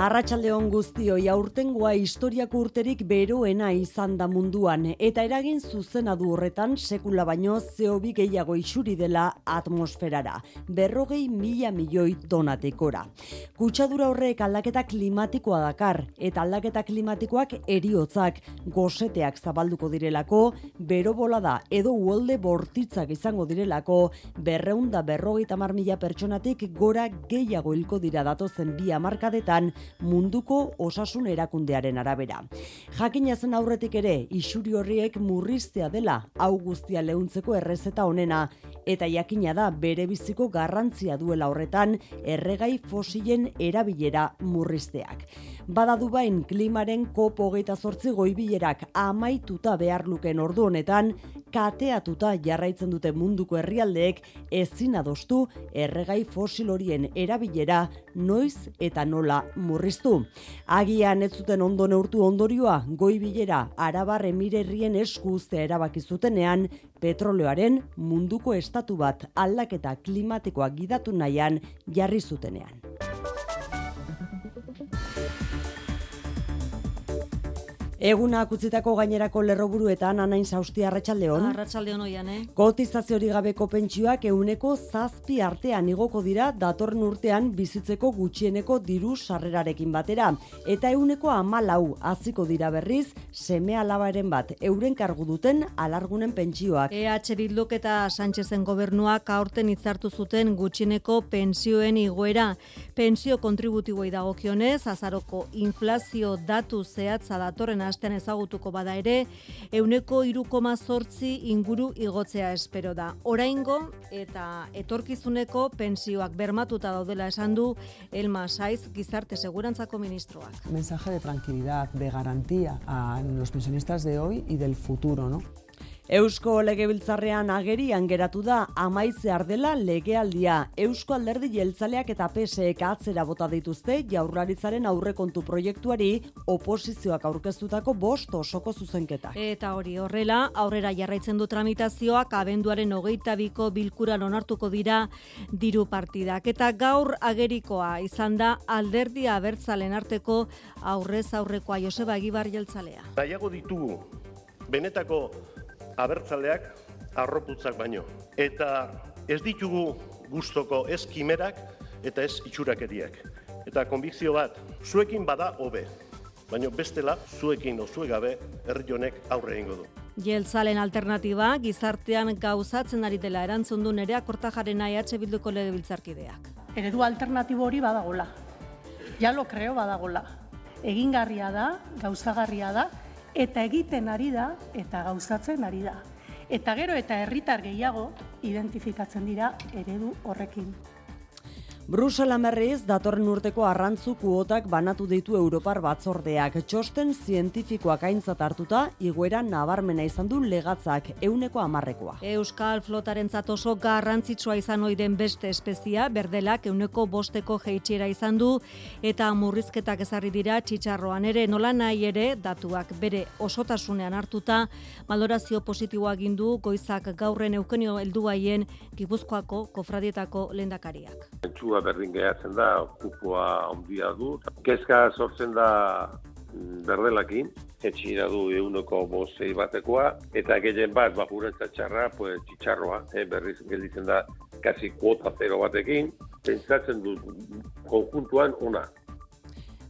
Arratsaldeon guztioi aurtengoa historiako urterik beroena izan da munduan eta eragin zuzena du horretan sekula baino zeobi gehiago isuri dela atmosferara. Berrogei mila milioi tonatekora. Kutsadura horrek aldaketa klimatikoa dakar eta aldaketa klimatikoak eriotzak goseteak zabalduko direlako, bero da edo uolde bortitzak izango direlako, berreunda berrogeita mar mila pertsonatik gora gehiago hilko dira datozen bi amarkadetan munduko osasun erakundearen arabera. Jakina zen aurretik ere, isuri horriek murriztea dela, hau guztia lehuntzeko errezeta honena, eta jakina da bere biziko garrantzia duela horretan erregai fosilen erabilera murrizteak. Bada dubain klimaren kopo hogeita zortzi goibilerak amaituta behar luken ordu honetan, kateatuta jarraitzen dute munduko herrialdeek ezin adostu erregai fosil horien erabilera noiz eta nola murriztu. Agian ez zuten ondo neurtu ondorioa, goi bilera arabar emirerrien esku uzte erabaki zutenean, petroleoaren munduko estatu bat aldaketa klimatikoa gidatu nahian jarri zutenean. Eguna akutzitako gainerako lerroburuetan anain zaustia arratsaldeon. Arratsaldeon oian, eh? Kotizazio hori gabeko pentsioak euneko zazpi artean igoko dira datorren urtean bizitzeko gutxieneko diru sarrerarekin batera. Eta euneko amalau aziko dira berriz, seme alabaren bat euren kargu duten alargunen pentsioak. EH Bilduk eta Sánchezen gobernuak aurten hitzartu zuten gutxieneko pentsioen igoera. Pentsio kontributiboi dagokionez, azaroko inflazio datu zehatza datorren astean ezagutuko bada ere, euneko irukoma zortzi inguru igotzea espero da. Oraingo eta etorkizuneko pensioak bermatuta daudela esan du Elma Saiz gizarte segurantzako ministroak. Mensaje de tranquilidad, de garantía a los pensionistas de hoy y del futuro, ¿no? Eusko Legebiltzarrean agerian geratu da amaitze ardela legealdia. Eusko Alderdi Jeltzaleak eta PSEek atzera bota dituzte jaurlaritzaren aurrekontu proiektuari oposizioak aurkeztutako bost osoko zuzenketa. Eta hori horrela, aurrera jarraitzen du tramitazioak abenduaren hogeita biko bilkuran onartuko dira diru partidak. Eta gaur agerikoa izan da alderdi abertzalen arteko aurrez aurrekoa Joseba Egibar Jeltzalea. Nahiago ditugu benetako abertzaleak arroputzak baino. Eta ez ditugu gustoko ez kimerak eta ez itxurakeriak. Eta konbikzio bat, zuekin bada hobe. Baina bestela, zuekin o gabe herri honek aurre egingo du. Jeltzalen alternatiba, gizartean gauzatzen ari dela erantzun du nerea kortajarena EH Bilduko legebiltzarkideak. Eredu alternatibo hori badagola. Ja lo creo badagola. Egingarria da, gauzagarria da, eta egiten ari da eta gauzatzen ari da. Eta gero eta herritar gehiago identifikatzen dira eredu horrekin. Brusela merriz datorren urteko arrantzu kuotak banatu ditu Europar batzordeak. Txosten zientifikoak aintzat hartuta, iguera nabarmena izan du legatzak euneko amarrekoa. Euskal flotaren oso garrantzitsua izan oiden beste espezia, berdelak euneko bosteko jeitxera izan du, eta murrizketak ezarri dira txitsarroan ere nola nahi ere datuak bere osotasunean hartuta, valorazio positiboa gindu goizak gaurren eukenio helduaien gipuzkoako kofradietako lendakariak berdin gehatzen da, kupoa ondia du. Kezka sortzen da mm, berdelakin, etxira du euneko bozei batekoa, eta gehien bat, bajurentza txarra, pues, txitsarroa, eh, berriz gelditzen da, kasi kuota zero batekin, pentsatzen du konjuntuan ona,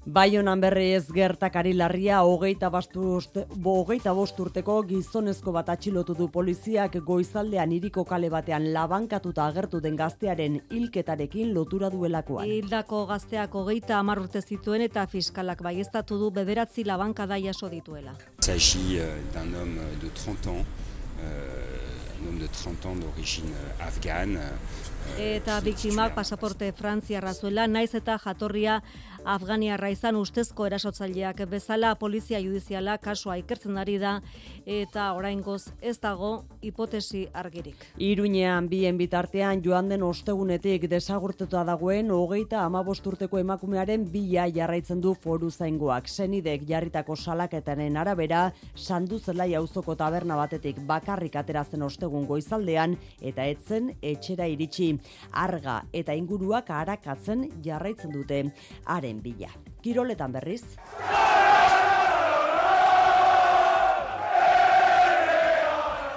Baionan berri ez gertakari larria hogeita, hogeita bosturteko gizonezko bat atxilotu du poliziak goizaldean iriko kale batean labankatuta agertu den gaztearen hilketarekin lotura duelakoan. Hildako gazteak hogeita amarrurte zituen eta fiskalak baiestatu du bederatzi labankada jaso dituela. Zagi d'un homme de 30 ans, euh, un homme de 30 ans d'origine afghane. Eta biktimak pasaporte frantziarra zuela, naiz eta jatorria Afganiarra izan ustezko erasotzaileak bezala polizia judiziala kasua ikertzen ari da eta oraingoz ez dago hipotesi argirik. Iruñean bien bitartean joan den ostegunetik desagurtetua dagoen hogeita amabost urteko emakumearen bila jarraitzen du foru zaingoak. Senidek jarritako salaketaren arabera, sandu zelai auzoko taberna batetik bakarrik aterazen ostegun goizaldean eta etzen etxera iritsi. Arga eta inguruak arakatzen jarraitzen dute. Are haren bila. Kiroletan berriz.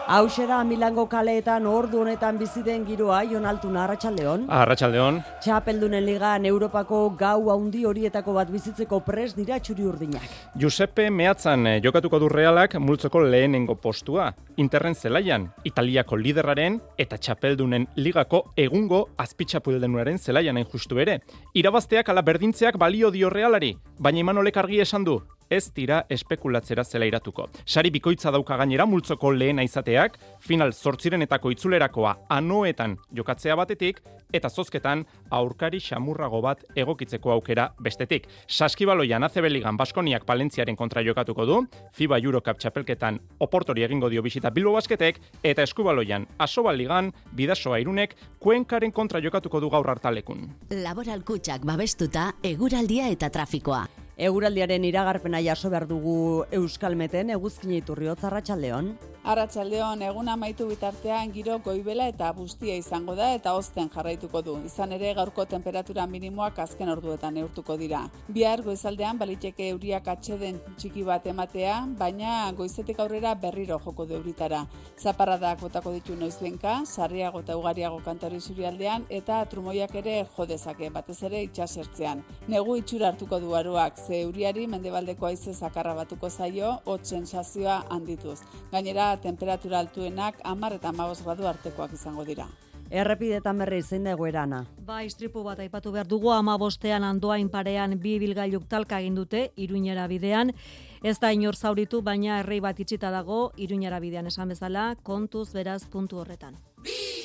Hauxe da Milango kaleetan ordu honetan bizi den giroa Jon Altuna Arratsaldeon. Arratsaldeon. Txapeldunen ligan Europako gau handi horietako bat bizitzeko pres dira txuri urdinak. Giuseppe Meatzan eh, jokatuko du Realak multzoko lehenengo postua. Interren zelaian Italiako liderraren eta Txapeldunen ligako egungo azpitxapeldenuraren zelaian hain justu ere. Irabazteak ala berdintzeak balio dio Realari, baina Imanolek argi esan du, ez dira espekulatzera zela iratuko. Sari bikoitza dauka gainera multzoko lehena izateak, final zortzirenetako itzulerakoa anoetan jokatzea batetik, eta zozketan aurkari xamurrago bat egokitzeko aukera bestetik. Saskibaloian azebeligan Baskoniak Palentziaren kontra jokatuko du, FIBA Eurocup txapelketan oportori egingo dio bisita Bilbo Basketek, eta eskubaloian asobal ligan bidasoa irunek kuenkaren kontra jokatuko du gaur hartalekun. Laboral kutsak babestuta, eguraldia eta trafikoa. Eguraldiaren iragarpena jaso behar dugu Euskalmeten, eguzkin iturri Arratsaldeon. Arratsaldeon egun amaitu bitartean giro goibela eta bustia izango da eta ozten jarraituko du. Izan ere gaurko temperatura minimoak azken orduetan neurtuko dira. Bihar goizaldean baliteke euriak atxeden txiki bat ematea, baina goizetik aurrera berriro joko du euritara. Zaparradak botako ditu noizbenka, sarriago eta ugariago kantari zurialdean eta trumoiak ere jodezake batez ere itxasertzean. Negu itxura hartuko du aruak, ze euriari mendebaldeko aize zakarra batuko zaio, hot sensazioa handituz. Gainera temperatura altuenak amar eta amabos gradu artekoak izango dira. Errepidetan berri zein dago erana. Ba, istripu bat aipatu behar dugu, ama bostean andoain parean bi bilgailuk talka egin dute, iruñera bidean. Ez da inor zauritu, baina errei bat itxita dago, iruñera bidean esan bezala, kontuz beraz puntu horretan. Bi,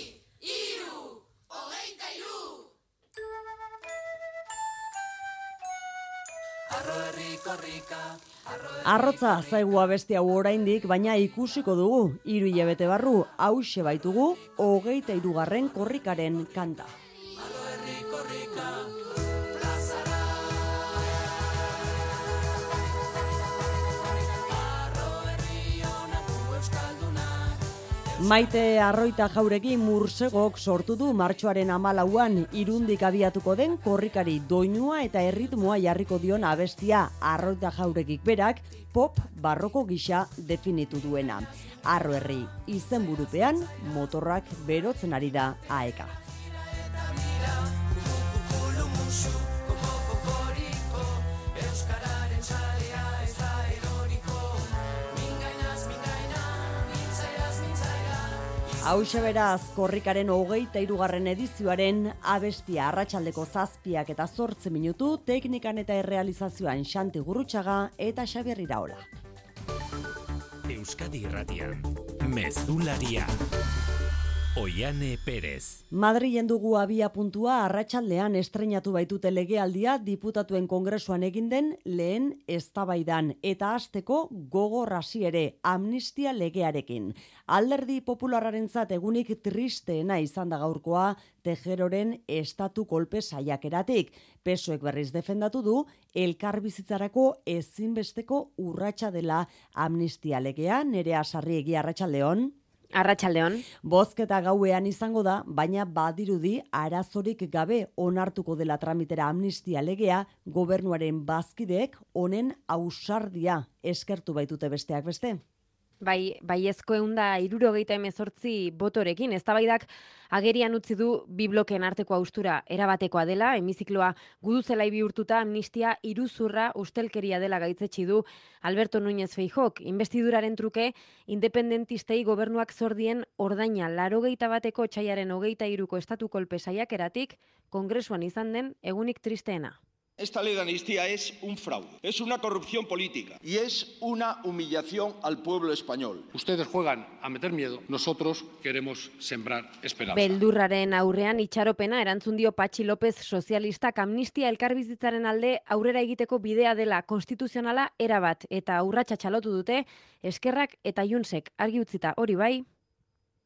Arrotza zaigua beste hau oraindik, baina ikusiko dugu, hiru hilabete barru, hause baitugu, hogeita irugarren korrikaren kanta. Maite arroita jauregi mursegok sortu du martxoaren amalauan irundik abiatuko den korrikari doinua eta erritmoa jarriko dion abestia arroita jauregik berak pop barroko gisa definitu duena. Arro herri izen burupean motorrak berotzen ari da aeka. Hau beraz, korrikaren hogeita irugarren edizioaren abestia arratsaldeko zazpiak eta zortze minutu, teknikan eta errealizazioan xanti gurrutxaga eta xaberri daola. Euskadi Irratian, Mezularia. Oiane Perez. Madrilen dugu abia puntua arratsaldean estrenatu baitute legealdia diputatuen kongresuan egin den lehen eztabaidan eta hasteko gogor hasi ere amnistia legearekin. Alderdi populararentzat egunik tristeena izan da gaurkoa Tejeroren estatu kolpe saiakeratik. Pesoek berriz defendatu du elkar bizitzarako ezinbesteko urratsa dela amnistia legea nerea sarri egia Arratxaldeon. Bozketa gauean izango da, baina badirudi arazorik gabe onartuko dela tramitera amnistia legea, gobernuaren bazkideek honen ausardia eskertu baitute besteak beste. Bai, bai ezko egun da irurogeita emezortzi botorekin, ez agerian utzi du bi bloken arteko austura erabatekoa dela, emizikloa gudu zelai bihurtuta amnistia iruzurra ustelkeria dela gaitzetsi du Alberto Núñez Feijok. Investiduraren truke, independentistei gobernuak zordien ordaina larogeita bateko txaiaren hogeita iruko estatu kolpe eratik, kongresuan izan den egunik tristeena. Esta ley de amnistía es un fraude, es una corrupción política y es una humillación al pueblo español. Ustedes juegan a meter miedo, nosotros queremos sembrar esperanza. Beldurraren aurrean itxaropena erantzun dio Patxi López sozialistak amnistia elkarbizitzaren alde aurrera egiteko bidea dela konstituzionala erabat eta urratsa txalotu dute eskerrak eta junsek argi utzita hori bai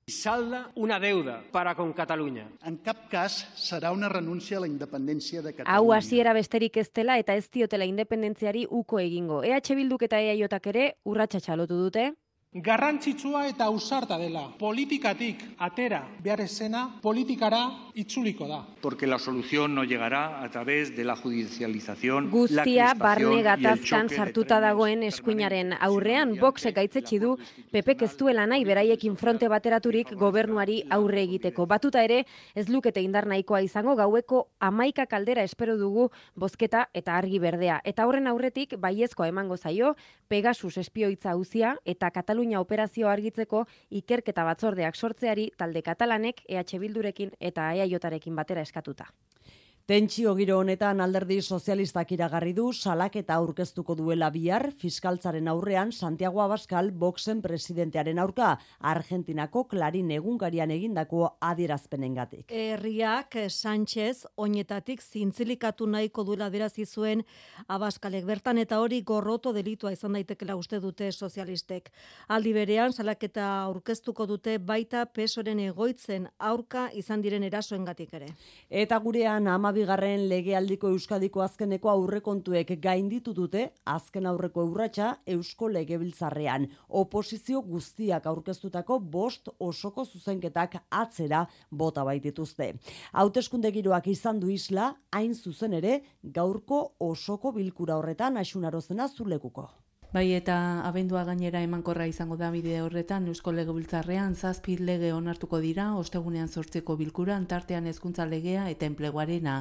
salda una deuda para con Catalunya. En cap cas serà una renúncia a la independència de Catalunya. Hau hasiera besterik ez dela eta ez diotela independentziari uko egingo. EH Bilduk eta EAJak ere urratsa txalotu dute garrantzitsua eta ausarta dela. Politikatik atera behar esena, politikara itzuliko da. Porque la solución no llegará a través de la judicialización, Guztia barne gatazkan sartuta dagoen eskuinaren aurrean, boxe gaitzetsi du Pepek ez duela nahi beraiekin fronte bateraturik gobernuari aurre egiteko. Batuta ere, ez lukete indar nahikoa izango gaueko amaika kaldera espero dugu bozketa eta argi berdea. Eta horren aurretik, baiezkoa emango zaio, Pegasus espioitza uzia eta Katalunia Katalunia operazio argitzeko ikerketa batzordeak sortzeari talde katalanek EH Bildurekin eta EAJarekin batera eskatuta. Tentsio giro honetan alderdi sozialistak iragarri du salaketa aurkeztuko duela bihar fiskaltzaren aurrean Santiago Abascal Boxen presidentearen aurka Argentinako Clarín egunkarian egindako adierazpenengatik. Herriak Sánchez oinetatik zintzilikatu nahiko duela adirazi zuen Abascalek bertan eta hori gorroto delitua izan daitekela uste dute sozialistek. Aldi berean salaketa aurkeztuko dute baita pesoren egoitzen aurka izan diren erasoengatik ere. Eta gurean ama bigarren legealdiko euskadiko azkeneko aurrekontuek gainditu dute azken aurreko urratsa eusko legebiltzarrean. Oposizio guztiak aurkeztutako bost osoko zuzenketak atzera bota baitituzte. Hauteskunde giroak izan du isla, hain zuzen ere, gaurko osoko bilkura horretan asunarozena zulekuko. Bai eta abendua gainera emankorra izango da bide horretan Eusko Legebiltzarrean zazpi lege onartuko dira ostegunean sortzeko bilkuran tartean hezkuntza legea eta enpleguarena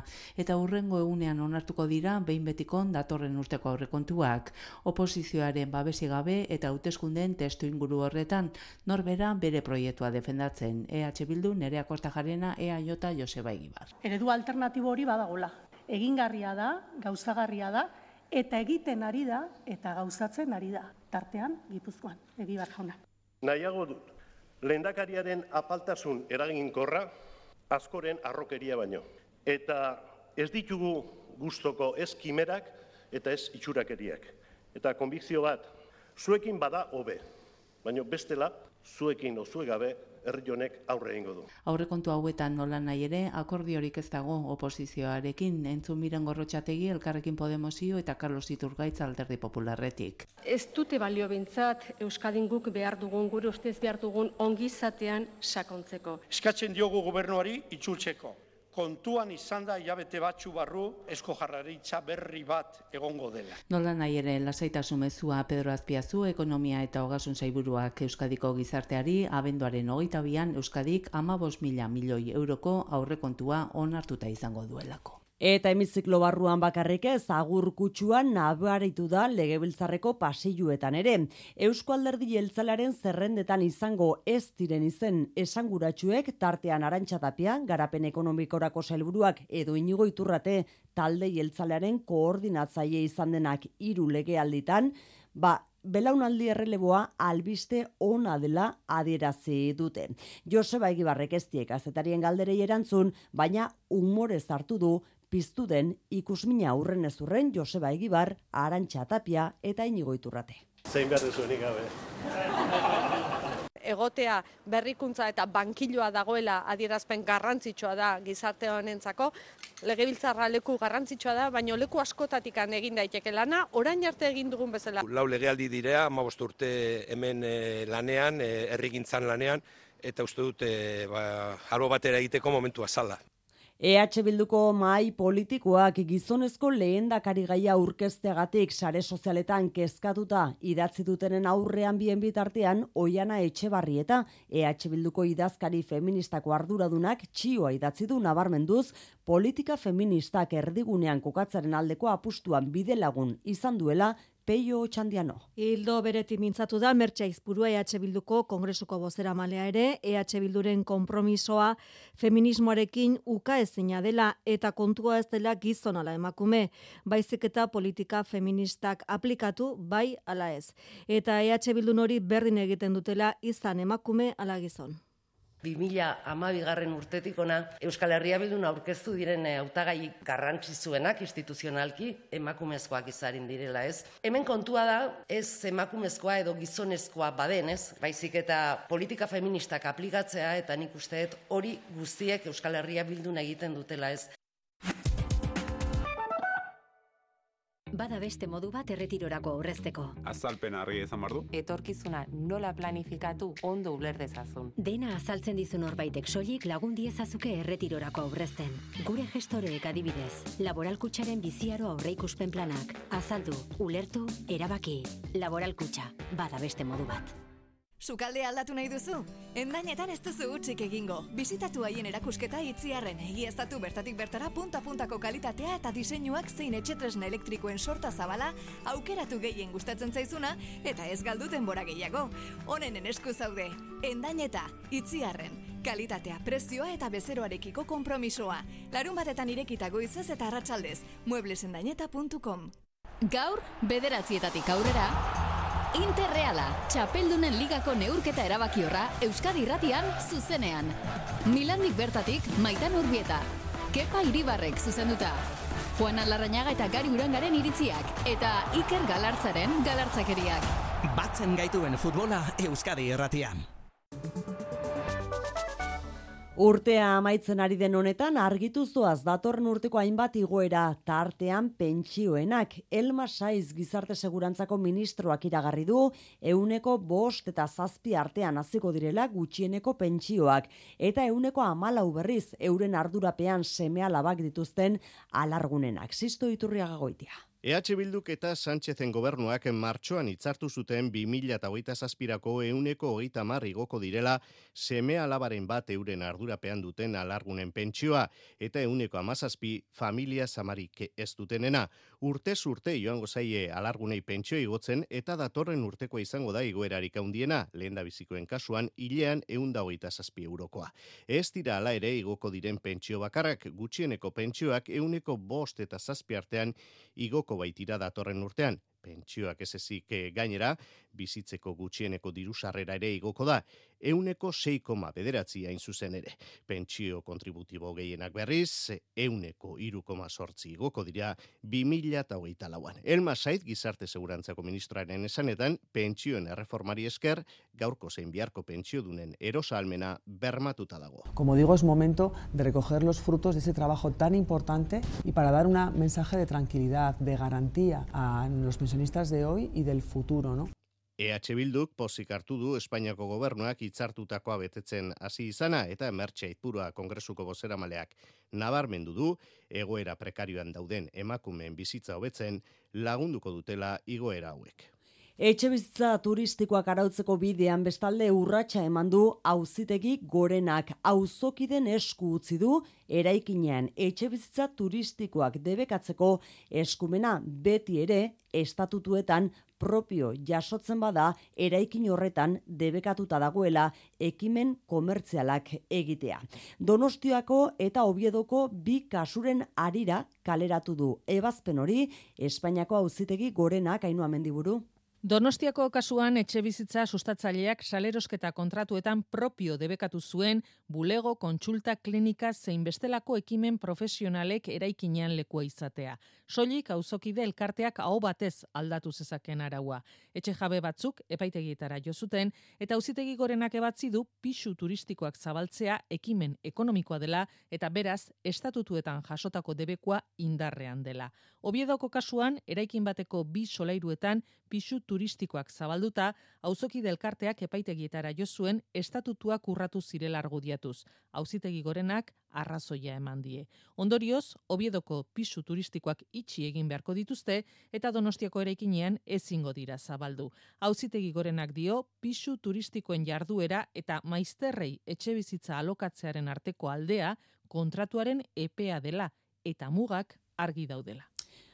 eta hurrengo egunean onartuko dira behin betikon datorren urteko aurrekontuak. Oposizioaren babesi gabe eta hauteskundeen testu inguru horretan norbera bere proiektua defendatzen. EH Bildu Nerea Kortajarena EAJ Joseba Egibar. Eredu alternatibo hori badagola. Egingarria da, gauzagarria da, eta egiten ari da eta gauzatzen ari da tartean Gipuzkoan Egibar jauna. Nahiago dut lehendakariaren apaltasun eraginkorra askoren arrokeria baino eta ez ditugu gustoko ez kimerak eta ez itxurakeriak. Eta konbikzio bat, zuekin bada hobe, baina bestela zuekin o gabe herri honek aurre egingo du. Aurrekontu hauetan nola nahi ere akordiorik ez dago oposizioarekin entzun miren gorrotxategi elkarrekin Podemosio eta Carlos Iturgaitz alderdi popularretik. Ez dute balio bintzat Euskadin guk behar dugun gure ustez behar dugun ongizatean sakontzeko. Eskatzen diogu gobernuari itxultzeko kontuan izan da jabete batxu barru esko jarraritza berri bat egongo dela. Nola nahi ere lasaitasun mezua Pedro Azpiazu ekonomia eta hogasun zaiburuak Euskadiko gizarteari abenduaren hogeita bian Euskadik ama mila milioi euroko aurrekontua onartuta izango duelako. Eta hemiziklo barruan bakarrik ez agur kutsuan nabaritu da legebiltzarreko pasilluetan ere. Eusko alderdi jeltzalaren zerrendetan izango ez diren izen esanguratsuek tartean arantxatapia, garapen ekonomikorako helburuak edo inigo iturrate talde jeltzalearen koordinatzaile izan denak hiru legealditan, ba, belaunaldi erreleboa albiste ona dela adierazi dute. Joseba Egibarrek ez diek azetarien galderei erantzun, baina humorez hartu du piztu den ikusmina aurren ezurren Joseba Egibar, Arantxa Tapia eta Inigo Iturrate. Zein behar duzuenik gabe. Egotea berrikuntza eta bankiloa dagoela adierazpen garrantzitsua da gizarte honentzako. Legebiltzarra leku garrantzitsua da, baina leku askotatik egin daiteke lana, orain arte egin dugun bezala. Lau legealdi direa, ma urte hemen eh, lanean, eh, errigintzan lanean, eta uste dute ba, haro batera egiteko momentua zala. EH Bilduko mai politikoak gizonezko lehendakari gaia urkezteagatik sare sozialetan kezkatuta idatzi dutenen aurrean bien bitartean oiana etxe barrieta EH Bilduko idazkari feministako arduradunak txioa idatzi du nabarmenduz politika feministak erdigunean kokatzaren aldeko apustuan bide lagun izan duela Peio Txandiano. Hildo bereti mintzatu da Mertxe Izpurua EH Bilduko Kongresuko bozera malea ere, EH Bilduren konpromisoa feminismoarekin uka ezina dela eta kontua ez dela gizonala emakume, baizik eta politika feministak aplikatu bai ala ez. Eta EH Bildun hori berdin egiten dutela izan emakume ala gizon. 2012 garren urtetik ona Euskal Herria Bildun aurkeztu diren eh, hautagai garrantzitsuenak instituzionalki emakumezkoak izarin direla, ez? Hemen kontua da ez emakumezkoa edo gizonezkoa baden, ez? Baizik eta politika feministak aplikatzea eta nik usteet hori guztiek Euskal Herria Bildun egiten dutela, ez? Bada beste modu bat erretirorako aurrezteko. Azalpen argi izan bardu. Etorkizuna nola planifikatu ondo uler dezazun. Dena azaltzen dizun horbaitek soilik lagun diezazuke erretirorako aurrezten. Gure gestoreek adibidez, laboralkutsaren biziaro aurreikuspen planak. Azaldu, ulertu, erabaki. Laboralkutxa, bada beste modu bat. Sukalde aldatu nahi duzu? Endainetan ez duzu utzik egingo. Bizitatu haien erakusketa itziarren egiaztatu bertatik bertara punta-puntako kalitatea eta diseinuak zein etxetresna elektrikoen sorta zabala aukeratu gehien gustatzen zaizuna eta ez galduten bora gehiago. Honen esku zaude. Endaineta, itziarren, kalitatea, prezioa eta bezeroarekiko konpromisoa. Larun batetan irekita goizez eta arratsaldez. mueblesendaineta.com Gaur, bederatzietatik aurrera, Interreala, txapeldunen ligako neurketa erabakiorra Euskadi Irratian zuzenean. Milandik bertatik, maitan urbieta. Kepa Iribarrek zuzenduta. Juan Alarrañaga eta Gari Urangaren iritziak. Eta Iker Galartzaren galartzakeriak. Batzen gaituen futbola Euskadi Irratian. Urtea amaitzen ari den honetan argitu zoaz datorren urteko hainbat igoera tartean pentsioenak. Elma Saiz gizarte segurantzako ministroak iragarri du euneko bost eta zazpi artean hasiko direla gutxieneko pentsioak. Eta euneko amalau berriz euren ardurapean seme alabak dituzten alargunenak. Zisto iturriaga goitia. EH Bilduk eta Sánchezen gobernuak martxoan hitzartu zuten 2008 zazpirako euneko hogeita igoko direla seme alabaren bat euren ardurapean duten alargunen pentsioa eta euneko amazazpi familia samarik ez dutenena. Urte urte joango zaie alargunei pentsio igotzen eta datorren urteko izango da igoerarik handiena lehen da bizikoen kasuan hilean eunda hogeita zazpi eurokoa. Ez dira ala ere igoko diren pentsio bakarrak gutxieneko pentsioak euneko bost eta zazpi artean igoko baitira datorren urtean, pentsioak ez ezik eh, gainera, bizitzeko gutxieneko diru sarrera ere igoko da, euneko 6,9 bederatzi hain zuzen ere. Pentsio kontributibo gehienak berriz, euneko irukoma sortzi igoko dira 2008 lauan. Elma Saiz gizarte segurantzako ministroaren esanetan, pentsioen erreformari esker, gaurko zein biharko pentsio dunen erosa almena bermatuta dago. Como digo, es momento de recoger los frutos de ese trabajo tan importante y para dar un mensaje de tranquilidad, de garantía a los pensionistas de hoy y del futuro, ¿no? EH Bilduk pozik hartu du Espainiako gobernuak hitzartutakoa betetzen hasi izana eta emertxe ipurua kongresuko bozeramaleak nabarmendu du egoera prekarioan dauden emakumeen bizitza hobetzen lagunduko dutela igoera hauek. Etxe bizitza turistikoak arautzeko bidean bestalde urratsa eman du auzitegi gorenak auzokiden esku utzi du eraikinean etxe bizitza turistikoak debekatzeko eskumena beti ere estatutuetan propio jasotzen bada eraikin horretan debekatuta dagoela ekimen komertzialak egitea. Donostiako eta Obiedoko bi kasuren arira kaleratu du ebazpen hori Espainiako auzitegi gorenak hainua mendiburu. Donostiako kasuan etxe bizitza sustatzaileak salerosketa kontratuetan propio debekatu zuen bulego kontsulta klinika zein bestelako ekimen profesionalek eraikinean lekua izatea. Soilik auzokide elkarteak aho batez aldatu zezaken araua. Etxe jabe batzuk epaitegietara jo zuten eta auzitegi gorenak ebatzi du pisu turistikoak zabaltzea ekimen ekonomikoa dela eta beraz estatutuetan jasotako debekua indarrean dela. Obiedoko kasuan eraikin bateko bi solairuetan pisu turistikoak zabalduta, auzoki delkarteak epaitegietara jo zuen estatutuak urratu zirela argudiatuz. Auzitegi gorenak arrazoia eman die. Ondorioz, Obiedoko pisu turistikoak itxi egin beharko dituzte eta Donostiako eraikinean ezingo dira zabaldu. Auzitegi gorenak dio pisu turistikoen jarduera eta maizterrei etxe bizitza alokatzearen arteko aldea kontratuaren epea dela eta mugak argi daudela.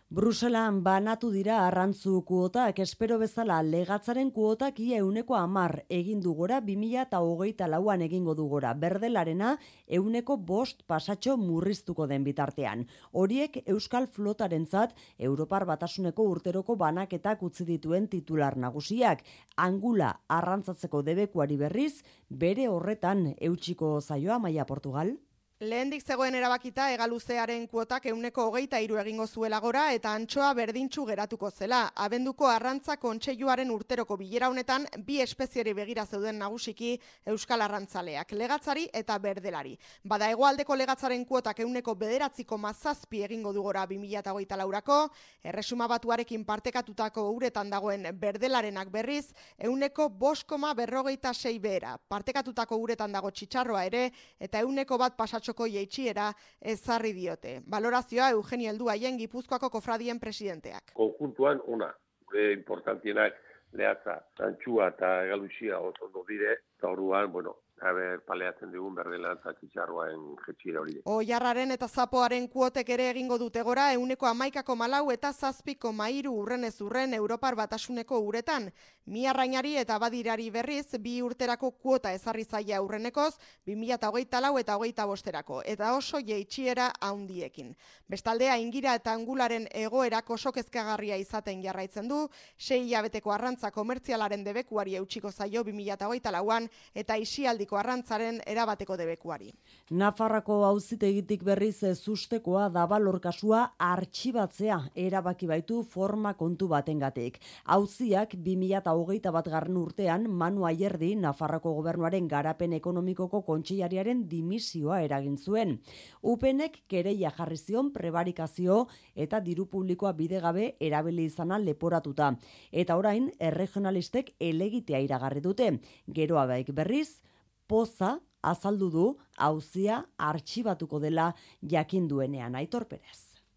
Bruselan banatu dira arrantzu kuotak, espero bezala legatzaren kuotak ia euneko amar egin gora 2000 eta hogeita lauan egingo du gora. Berdelarena euneko bost pasatxo murriztuko den bitartean. Horiek Euskal Flotaren zat, Europar Batasuneko urteroko banaketak utzi dituen titular nagusiak. Angula arrantzatzeko debekuari berriz, bere horretan eutxiko zaioa maia Portugal. Lehendik zegoen erabakita egaluzearen kuotak euneko hogeita iru egingo zuela gora eta antxoa berdintxu geratuko zela. Abenduko arrantza kontseiluaren urteroko bilera honetan bi espezieri begira zeuden nagusiki Euskal Arrantzaleak, legatzari eta berdelari. Bada egoaldeko legatzaren kuotak euneko bederatziko mazazpi egingo du gora 2008 laurako, erresuma batuarekin partekatutako uretan dagoen berdelarenak berriz, euneko boskoma berrogeita sei behera. Partekatutako uretan dago txitsarroa ere eta euneko bat pasatxo martxoko jeitxiera ezarri diote. Valorazioa Eugenio Elduaien Gipuzkoako kofradien presidenteak. Konjuntuan ona, gure importantienak lehatza, antxua eta galuxia oso dire, eta orduan, bueno, haber paleatzen digun berdela txitxarroaen jetxira hori. Oiarraren eta zapoaren kuotek ere egingo dute gora, euneko amaikako malau eta zazpiko mairu urren ez urren Europar batasuneko uretan. Miarrainari eta badirari berriz, bi urterako kuota ezarri zaia urrenekoz, 2008 lau eta hogeita bosterako, eta oso jeitxiera haundiekin. Bestaldea, ingira eta angularen egoerak oso kezkagarria izaten jarraitzen du, sei hilabeteko arrantza komertzialaren debekuari eutxiko zaio 2008 lauan, eta isialdi Euskadiko arrantzaren erabateko debekuari. Nafarrako auzitegitik berriz ez ustekoa dabalor kasua artxibatzea erabaki baitu forma kontu batengatik. Auziak 2008 bat garren urtean Manu Aierdi Nafarrako gobernuaren garapen ekonomikoko kontseilariaren dimisioa eragin zuen. Upenek kereia jarri zion prebarikazio eta diru publikoa bidegabe erabili izana leporatuta. Eta orain, erregionalistek elegitea iragarri dute. Geroa baik berriz, poza azaldu du hauzia artxibatuko dela jakin duenean Aitor.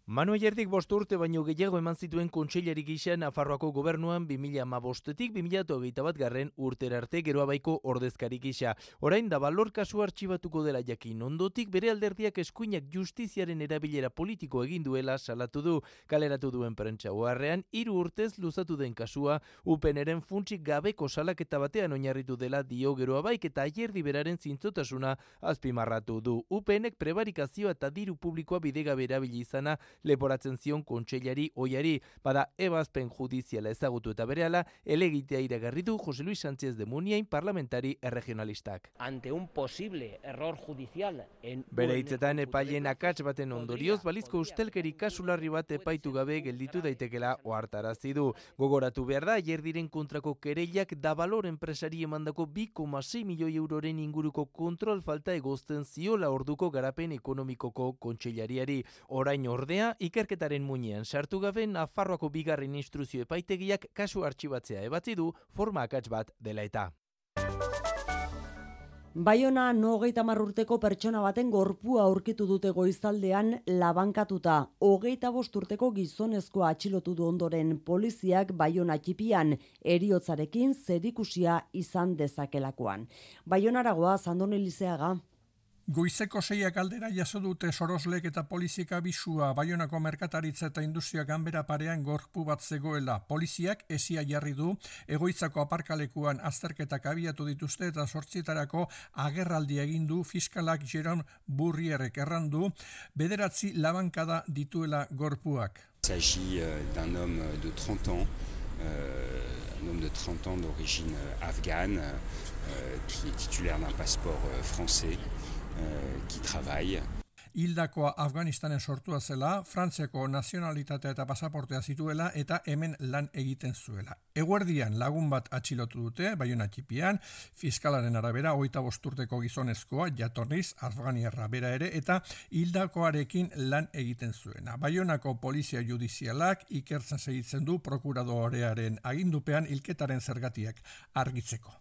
Manu Ayerdik bost urte baino gehiago eman zituen kontseilerik gisa Nafarroako gobernuan 2008-tik 2008 bat garren urter arte geroa baiko ordezkari gisa. Orain da balor kasu artxibatuko dela jakin ondotik bere alderdiak eskuinak justiziaren erabilera politiko egin duela salatu du. Kaleratu duen prentsa oharrean, hiru urtez luzatu den kasua upeneren funtsik gabeko salaketa batean oinarritu dela dio geroa baik eta Ayerdi beraren zintzotasuna azpimarratu du. Upenek prebarikazioa eta diru publikoa bidegabe erabili izana leporatzen zion kontseilari oiari, bada ebazpen judiziala ezagutu eta berehala, elegitea iragarri du Jose Luis Sánchez de Muniain parlamentari erregionalistak. Ante un posible error judicial en Bere hitzetan epailen akats baten ondorioz balizko ustelkeri kasularri bat epaitu gabe gelditu daitekela ohartarazi du. Gogoratu behar da diren kontrako kereilak da balor enpresari emandako 2,6 milioi euroren inguruko kontrol falta egozten ziola orduko garapen ekonomikoko kontseilariari. Orain ordea ikerketaren muinean sartu gabe Nafarroako bigarren instruzio epaitegiak kasu artxibatzea ebatzi du forma akats bat dela eta. Baiona hogeita urteko pertsona baten gorpua aurkitu dute goizaldean labankatuta. Hogeita bost urteko gizonezkoa atxilotu du ondoren poliziak Baiona txipian eriotzarekin zerikusia izan dezakelakoan. Baionaragoa Zandoni Lizeaga. Goizeko seiak aldera jaso dute soroslek eta polizika bisua Baionako merkataritza eta industria ganbera parean gorpu bat zegoela. Poliziak esia jarri du egoitzako aparkalekuan azterketak abiatu dituzte eta sortzietarako agerraldi egin du fiskalak Jeron Burrierek errandu bederatzi labankada dituela gorpuak. S'agit euh, d'un homme de 30 ans, euh, un homme de 30 ans d'origine afghane, euh, qui est titulaire d'un passeport euh, français. Euh, qui travaille. Hildakoa Afganistanen sortua zela, Frantziako nazionalitatea eta pasaportea zituela eta hemen lan egiten zuela. Eguerdian lagun bat atxilotu dute, baiona txipian, fiskalaren arabera, oita bosturteko gizonezkoa, jatorniz, Afganierra bera ere, eta hildakoarekin lan egiten zuena. Baionako polizia judizialak ikertzen segitzen du prokuradorearen agindupean hilketaren zergatiak argitzeko.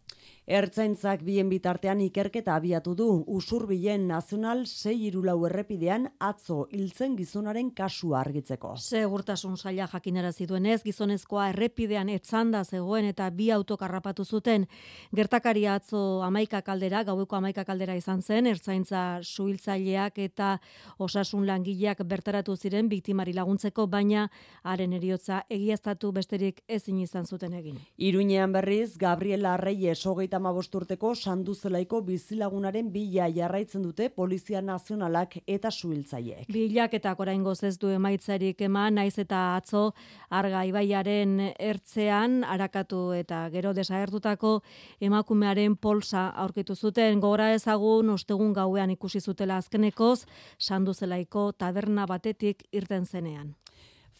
Ertzaintzak bien bitartean ikerketa abiatu du usurbilen nazional 6 irulau errepidean atzo hiltzen gizonaren kasua argitzeko. Segurtasun saila jakinara ez gizonezkoa errepidean etzanda zegoen eta bi autokarrapatu zuten. Gertakari atzo amaika kaldera, gaueko amaika kaldera izan zen, ertzaintza suhiltzaileak eta osasun langileak bertaratu ziren biktimari laguntzeko, baina haren eriotza egiaztatu besterik ezin izan zuten egin. Iruñean berriz, Gabriela Reyes hogeita urteko sanduzelaiko bizilagunaren bila jarraitzen dute Polizia Nazionalak eta suhiltzaileek. Bilak eta oraingoz ez du emaitzarik eman, naiz eta atzo arga ibaiaren ertzean arakatu eta gero desagertutako emakumearen polsa aurkitu zuten gora ezagun ostegun gauean ikusi zutela azkenekoz sanduzelaiko taberna batetik irten zenean.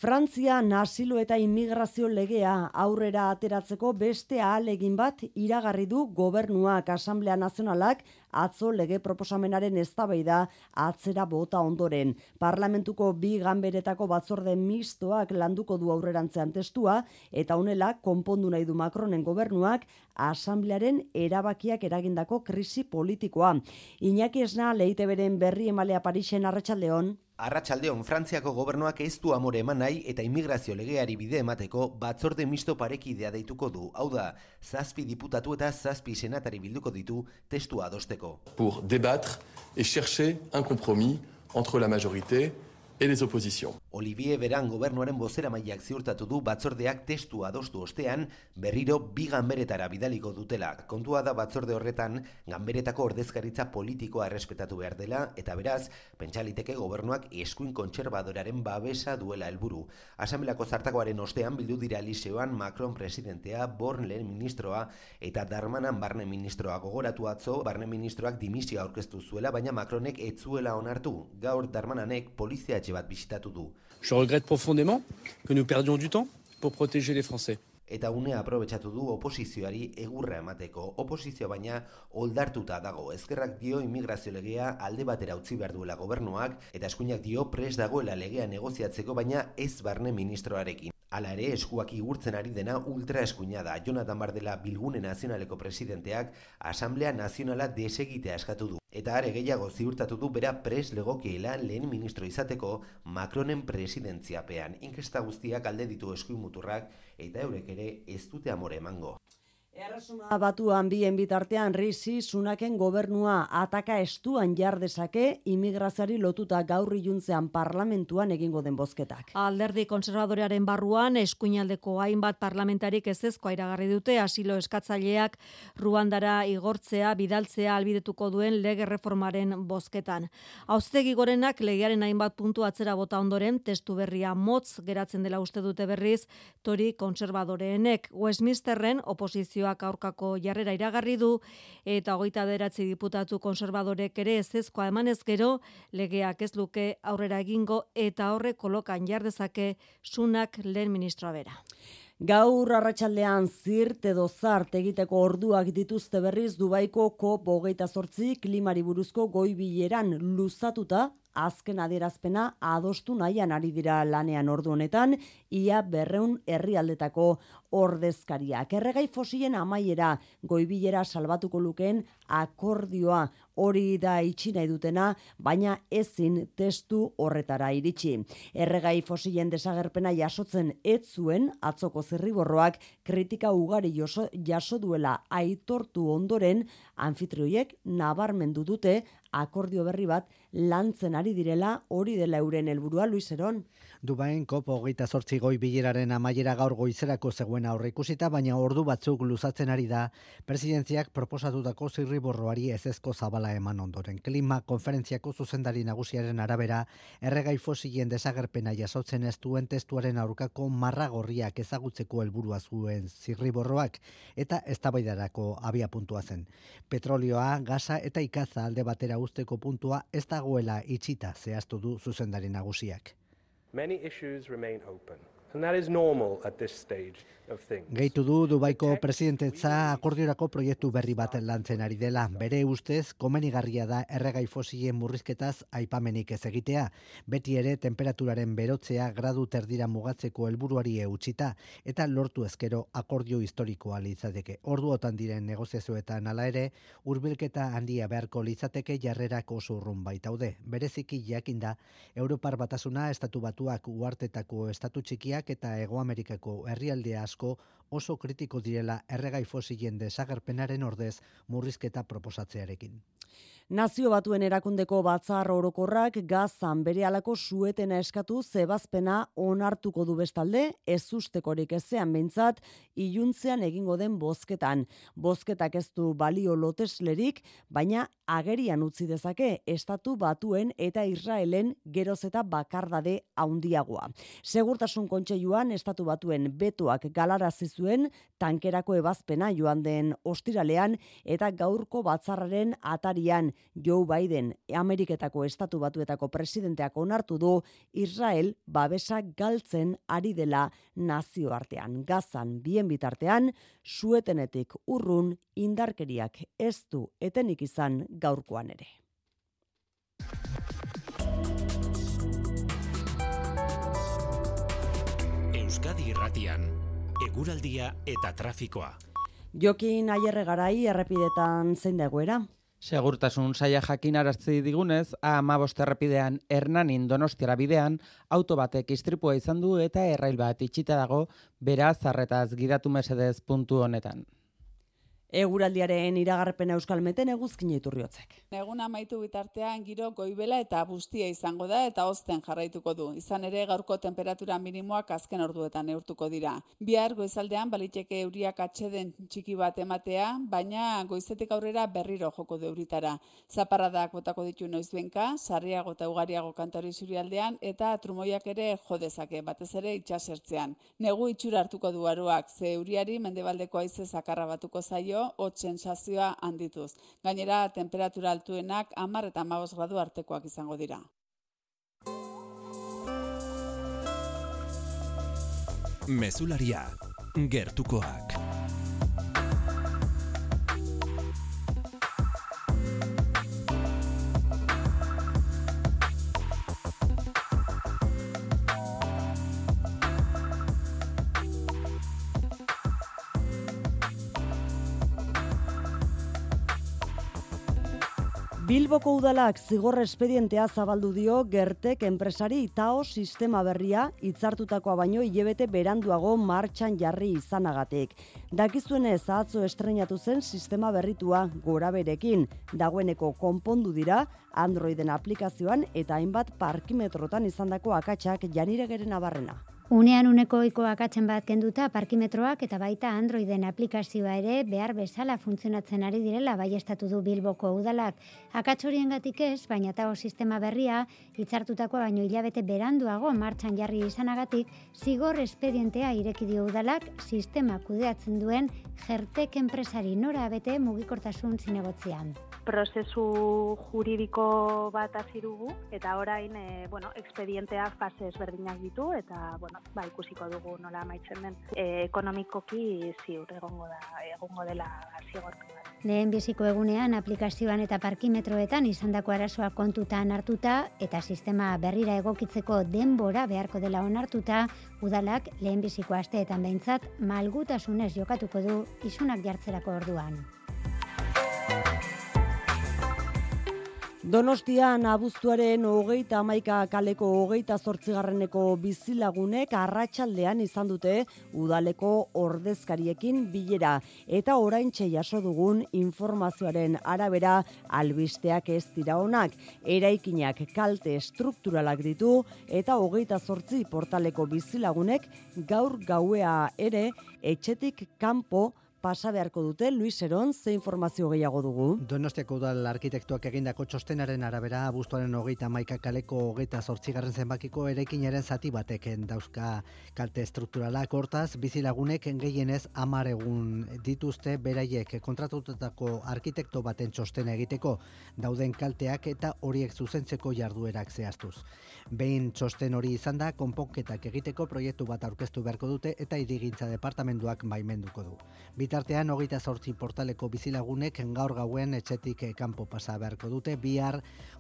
Frantzia nasilo eta immigrazio legea aurrera ateratzeko beste ahalegin bat iragarri du gobernuak Asamblea Nazionalak atzo lege proposamenaren eztabaida atzera bota ondoren. Parlamentuko bi ganberetako batzorde mistoak landuko du aurrerantzean testua eta honela konpondu nahi du Macronen gobernuak Asamblearen erabakiak eragindako krisi politikoa. Iñaki Esna leite beren berri emalea Parisen arratsaldeon Arratsaldeon Frantziako gobernuak ez du amore eman nahi eta immigrazio legeari bide emateko batzorde misto parekidea deituko du. Hau da, zazpi diputatu eta zazpi senatari bilduko ditu testua adosteko. Pour débattre et chercher un compromis entre la majorité et les oppositions. Olivier Beran gobernuaren bozera maiak ziurtatu du batzordeak testu adostu ostean berriro bi ganberetara bidaliko dutela. Kontua da batzorde horretan ganberetako ordezkaritza politikoa errespetatu behar dela eta beraz, pentsaliteke gobernuak eskuin kontserbadoraren babesa duela helburu. Asamblako zartakoaren ostean bildu dira liseoan Macron presidentea, Born lehen ministroa eta Darmanan barne ministroa gogoratu atzo, barne ministroak dimisio aurkeztu zuela, baina Macronek etzuela onartu. Gaur Darmananek polizia bat bisitatu du. Je regrette profondément que nous perdions du temps pour protéger les Français. Eta une aprobetsatu du oposizioari egurra emateko. Oposizio baina oldartuta dago. Ezkerrak dio immigrazio legea alde batera utzi behar duela gobernuak eta eskuinak dio pres dagoela legea negoziatzeko baina ez barne ministroarekin. Hala ere, eskuak igurtzen ari dena ultra eskuina da. Jonathan Bardela Bilgune Nazionaleko presidenteak Asamblea Nazionala desegitea eskatu du. Eta are gehiago ziurtatu du bera pres legokiela lehen ministro izateko Macronen presidentziapean. Inkesta guztiak alde ditu eskuin muturrak eta eurek ere ez dute amore emango. Erresuma batuan bien bitartean risi sunaken gobernua ataka estuan jardezake imigrazari lotuta gaur iluntzean parlamentuan egingo den bozketak. Alderdi konservadorearen barruan eskuinaldeko hainbat parlamentarik ez ezkoa iragarri dute asilo eskatzaileak ruandara igortzea bidaltzea albidetuko duen lege reformaren bozketan. Hauztegi gorenak legearen hainbat puntu atzera bota ondoren testu berria motz geratzen dela uste dute berriz tori konservadoreenek Westminsterren oposizioa Parlamentuak aurkako jarrera iragarri du eta hogeita beratzi diputatu konservadorek ere ez ezkoa emanez gero legeak ez luke aurrera egingo eta horre kolokan jardezake sunak lehen ministroa bera. Gaur arratsaldean zirt edo zart egiteko orduak dituzte berriz Dubaiko COP hogeita sortzi klimari buruzko goi bileran luzatuta azken adierazpena adostu nahian ari dira lanean ordu honetan, ia berreun herrialdetako ordezkariak. Erregai fosilen amaiera goibilera salbatuko lukeen akordioa hori da itxi nahi dutena, baina ezin testu horretara iritsi. Erregai fosilen desagerpena jasotzen ez zuen atzoko zirriborroak kritika ugari jaso, jaso duela aitortu ondoren anfitrioiek nabarmendu dute akordio berri bat lantzen ari direla hori dela euren helburua Luiseron. Dubain kopo hogeita sortzi goi bileraren amaiera gaur goizerako zegoen aurre ikusita, baina ordu batzuk luzatzen ari da presidentziak proposatutako zirriborroari ezezko zabala eman ondoren. Klima konferentziako zuzendari nagusiaren arabera, erregai fosilen desagerpena jasotzen ez duen testuaren aurkako marragorriak ezagutzeko helburua zuen zirriborroak eta eztabaidarako abia puntua zen. Petrolioa, gaza eta ikaza alde batera usteko puntua ez dagoela itxita zehaztu du zuzendari nagusiak. Many issues remain open. And that is normal at this stage. Gehitu du Dubaiko presidentetza akordiorako proiektu berri bat lantzen ari dela. Bere ustez, komenigarria da erregai fosilen murrizketaz aipamenik ez egitea. Beti ere temperaturaren berotzea gradu terdira mugatzeko helburuari eutxita eta lortu ezkero akordio historikoa litzateke. Orduotan diren negoziazioetan hala ere, hurbilketa handia beharko litzateke jarrerak oso urrun baitaude. Bereziki jakinda, Europar batasuna estatu batuak uartetako estatu txikiak eta Ego Amerikako herrialde asko oso kritiko direla erregai fosilen desagerpenaren ordez murrizketa proposatzearekin. Nazio batuen erakundeko batzar orokorrak gazan bere alako suetena eskatu zebazpena onartuko du bestalde, ez ustekorik ezean behintzat, iluntzean egingo den bozketan. Bozketak ez du balio loteslerik, baina agerian utzi dezake estatu batuen eta Israelen geroz eta bakardade haundiagoa. Segurtasun kontseiluan estatu batuen betoak galarazi zuen tankerako ebazpena joan den ostiralean eta gaurko batzarraren atarian Joe Biden, Ameriketako estatu batuetako presidenteak onartu du Israel babesa galtzen ari dela nazioartean. Gazan bien bitartean, suetenetik urrun indarkeriak ez du etenik izan gaurkoan ere. Euskadi Irratian, eguraldia eta trafikoa. Jokin aierre garai errepidetan zein dagoera? Segurtasun saia jakin araztzi digunez, A15 errepidean Hernanin Donostiara bidean auto batek istripua izan du eta errail bat itxita dago beraz zarretaz gidatu mesedez puntu honetan. Eguraldiaren iragarpena euskalmeten eguzkin iturriotzek. Egun amaitu bitartean giro goibela eta bustia izango da eta ozten jarraituko du. Izan ere gaurko temperatura minimoak azken orduetan neurtuko dira. Bihar goizaldean baliteke euriak atxeden txiki bat ematea, baina goizetek aurrera berriro joko du euritara. Zaparradak botako ditu noizbenka, sarriago eta ugariago kantari zurialdean eta trumoiak ere jodezake batez ere itxasertzean. Negu itxura hartuko du aruak, ze euriari mendebaldeko aize zakarra batuko zaio hot sensazioa handituz. Gainera, temperatura altuenak 10 eta 15 gradu artekoak izango dira. Mesularia, gertukoak. Bilboko udalak zigor espedientea zabaldu dio gertek enpresari Tao sistema berria hitzartutakoa baino hilebete beranduago martxan jarri izanagatik. Dakizuenez atzo estrenatu zen sistema berritua goraberekin dagoeneko konpondu dira Androiden aplikazioan eta hainbat parkimetrotan izandako akatsak janiregeren abarrena. Unean uneko iko akatzen bat kenduta parkimetroak eta baita Androiden aplikazioa ere behar bezala funtzionatzen ari direla bai estatu du Bilboko udalak. Akatsorien gatik ez, baina tao sistema berria, hitzartutakoa baino hilabete beranduago martxan jarri izanagatik, zigor espedientea irekidio udalak sistema kudeatzen duen jertek enpresari nora abete mugikortasun zinegotzean prozesu juridiko bat azirugu, eta orain, e, bueno, expedientea fase ezberdinak ditu, eta, bueno, ba, ikusiko dugu nola amaitzen den. E, ekonomikoki ziur egongo da, egongo dela zigortu da. Lehen biziko egunean aplikazioan eta parkimetroetan izandako arazoa kontutan hartuta eta sistema berrira egokitzeko denbora beharko dela onartuta, udalak lehen biziko asteetan behintzat malgutasunez jokatuko du isunak jartzerako orduan. Donostian abuztuaren hogeita amaika kaleko hogeita zortzigarreneko bizilagunek arratsaldean izan dute udaleko ordezkariekin bilera. Eta orain jaso dugun informazioaren arabera albisteak ez dira honak eraikinak kalte strukturalak ditu eta hogeita zortzi portaleko bizilagunek gaur gauea ere etxetik kanpo pasa beharko dute Luis Eron ze informazio gehiago dugu. Donostiako udal arkitektuak egindako txostenaren arabera abuztuaren hogeita maika kaleko hogeita zortzigarren zenbakiko erekinaren zati bateken dauzka kalte strukturalak hortaz bizilagunek gehienez amar egun dituzte beraiek kontratutako arkitekto baten txostena egiteko dauden kalteak eta horiek zuzentzeko jarduerak zehaztuz. Behin txosten hori izan da, konponketak egiteko proiektu bat aurkeztu beharko dute eta irigintza departamentuak baimenduko du. Bitartean, hogeita zortzi portaleko bizilagunek gaur gauen etxetik kanpo pasa beharko dute, bihar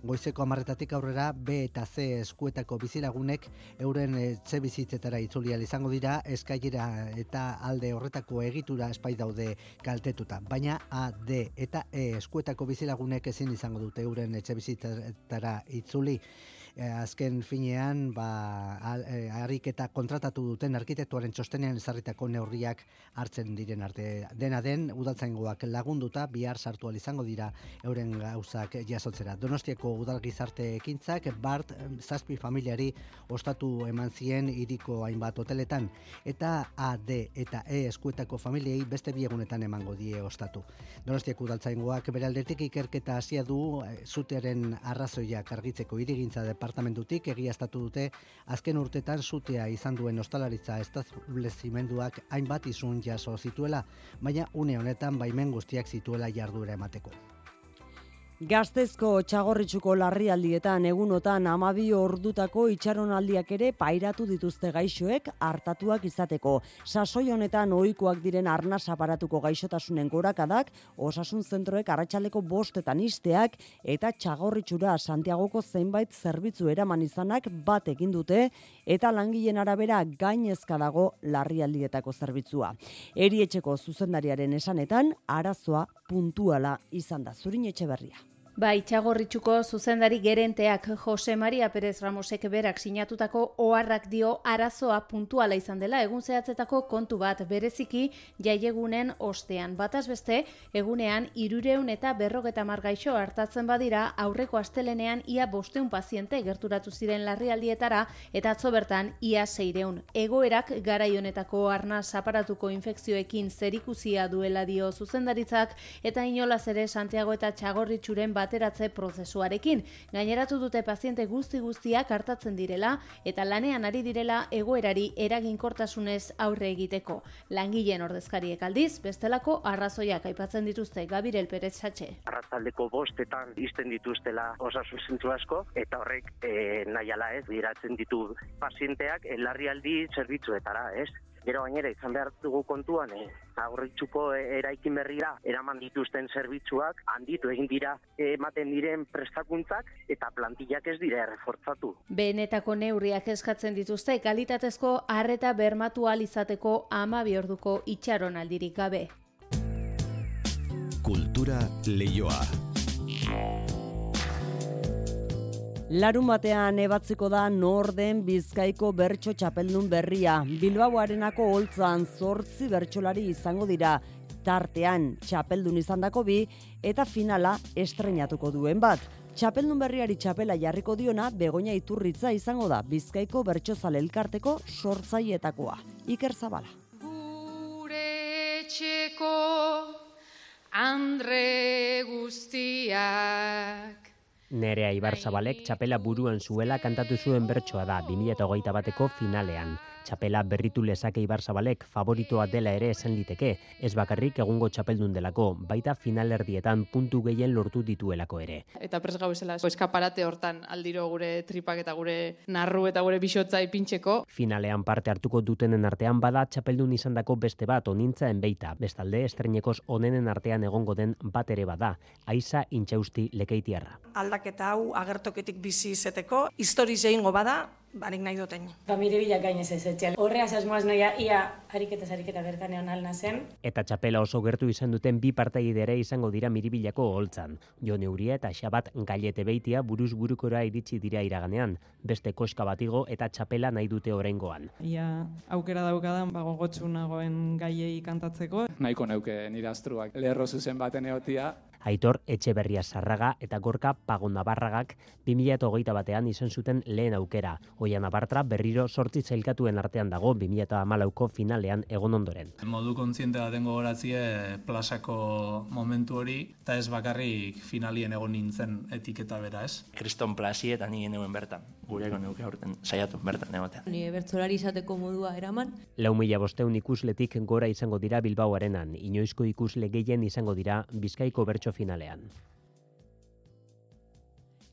goizeko amarretatik aurrera B eta C eskuetako bizilagunek euren etxe bizitzetara itzulial izango dira, eskailera eta alde horretako egitura espai daude kaltetuta. Baina A, D eta E eskuetako bizilagunek ezin izango dute euren etxe bizitzetara itzuli. Eh, azken finean ba eh, ariketa kontratatu duten arkitektuaren txostenean ezarritako neurriak hartzen diren arte. Dena den udaltzaingoak lagunduta bihar sartu izango dira euren gauzak jasotzera. Donostiako udal gizarte ekintzak Bart zazpi familiari ostatu eman zien hiriko hainbat hoteletan. Eta A, D eta E eskuetako familiei beste bi egunetan emango die ostatu. Donostiako udaltzaingoak beraldetik ikerketa hasia du eh, zutearen arrazoiak argitzeko irigintza departamentutik egiaztatu dute azken urtetan sutea izan duen ostalaritza establezimenduak hainbat izun jaso zituela, baina une honetan baimen guztiak zituela jarduera emateko. Gaztezko txagorritxuko larrialdietan egunotan amabi ordutako itxaronaldiak ere pairatu dituzte gaixoek hartatuak izateko. Sasoi honetan ohikoak diren arnaz aparatuko gaixotasunen gorakadak, osasun zentroek arratsaleko bostetan isteak eta txagorritxura Santiagoko zeinbait zerbitzu eraman izanak bat egin dute eta langileen arabera gainezka dago larrialdietako zerbitzua. Erietxeko zuzendariaren esanetan arazoa puntuala izan da. Zurin etxe berria. Bai, txagorritxuko zuzendari gerenteak Jose Maria Perez Ramosek berak sinatutako oharrak dio arazoa puntuala izan dela egun zehatzetako kontu bat bereziki jaiegunen ostean. Bataz beste, egunean irureun eta berrogeta margaixo hartatzen badira aurreko astelenean ia bosteun paziente gerturatu ziren larrialdietara eta atzo bertan ia seireun. Egoerak garaionetako arna zaparatuko infekzioekin zerikuzia duela dio zuzendaritzak eta inolaz ere Santiago eta txagorritxuren bateratze prozesuarekin. Gaineratu dute paziente guzti guztiak hartatzen direla eta lanean ari direla egoerari eraginkortasunez aurre egiteko. Langileen ordezkariek aldiz, bestelako arrazoiak aipatzen dituzte Gabirel Perez Satxe. Arratzaldeko bostetan izten dituztela osasun asko eta horrek e, nahiala ez biratzen ditu pazienteak larrialdi zerbitzuetara, ez? Gero gainera izan behar dugu kontuan, eh, aurritxuko eraikin berrira eraman dituzten zerbitzuak handitu egin dira ematen diren prestakuntzak eta plantillak ez dira errefortzatu. Benetako neurriak eskatzen dituzte kalitatezko harreta bermatu izateko ama orduko itxaron aldirik gabe. Kultura leioa. Larun batean ebatziko da Norden Bizkaiko bertso txapeldun berria. Bilbao arenako holtzan zortzi bertsolari izango dira. Tartean txapeldun izandako bi eta finala estrenatuko duen bat. Txapeldun berriari txapela jarriko diona begonia iturritza izango da Bizkaiko bertsozale elkarteko sortzaietakoa. Iker Zabala. Gure txeko andre guztiak Nerea Ibarzabalek txapela buruan zuela kantatu zuen bertsoa da 2008 bateko finalean. Txapela berritu lezake Ibarzabalek favoritoa dela ere esan liteke, ez bakarrik egungo txapeldun delako, baita finalerdietan puntu gehien lortu dituelako ere. Eta pres gau esela, eskaparate hortan aldiro gure tripak eta gure narru eta gure bisotza ipintxeko. Finalean parte hartuko dutenen artean bada txapeldun izandako beste bat onintza enbeita, bestalde estrenekos onenen artean egongo den bat ere bada, aiza intxausti lekeitiarra. Aldaketa hau agertoketik bizi izeteko, histori zeingo bada, barik nahi duten. Ba, mire bilak gainez ez etxel. Horreaz asmoaz noia ia ariketa ariketa bertanean alna zen. Eta txapela oso gertu izan duten bi partaidere izango dira miribilako holtzan. Jo Neuria eta Xabat Gailete Beitia buruz burukora iritsi dira iraganean. Beste koska batigo eta txapela nahi dute oraingoan. Ia aukera daukadan ba gogotsu nagoen gaiei kantatzeko. Nahiko neuke nire astruak lerro zuzen baten eotia Aitor Etxeberria Sarraga eta Gorka Pagondabarragak 2008 batean izan zuten lehen aukera. Oian Abartra berriro sortzi zailkatuen artean dago 2008ko finalean egon ondoren. Modu kontziente baten gogoratzie plasako momentu hori, eta ez bakarrik finalien egon nintzen etiketa bera ez. Kriston plasi eta nien eguen bertan, gureko neuke aurten saiatu bertan egotean. Ni bertzolari izateko modua eraman. Lau mila bosteun ikusletik gora izango dira Bilbao arenan, inoizko ikusle gehien izango dira Bizkaiko bertso finalean.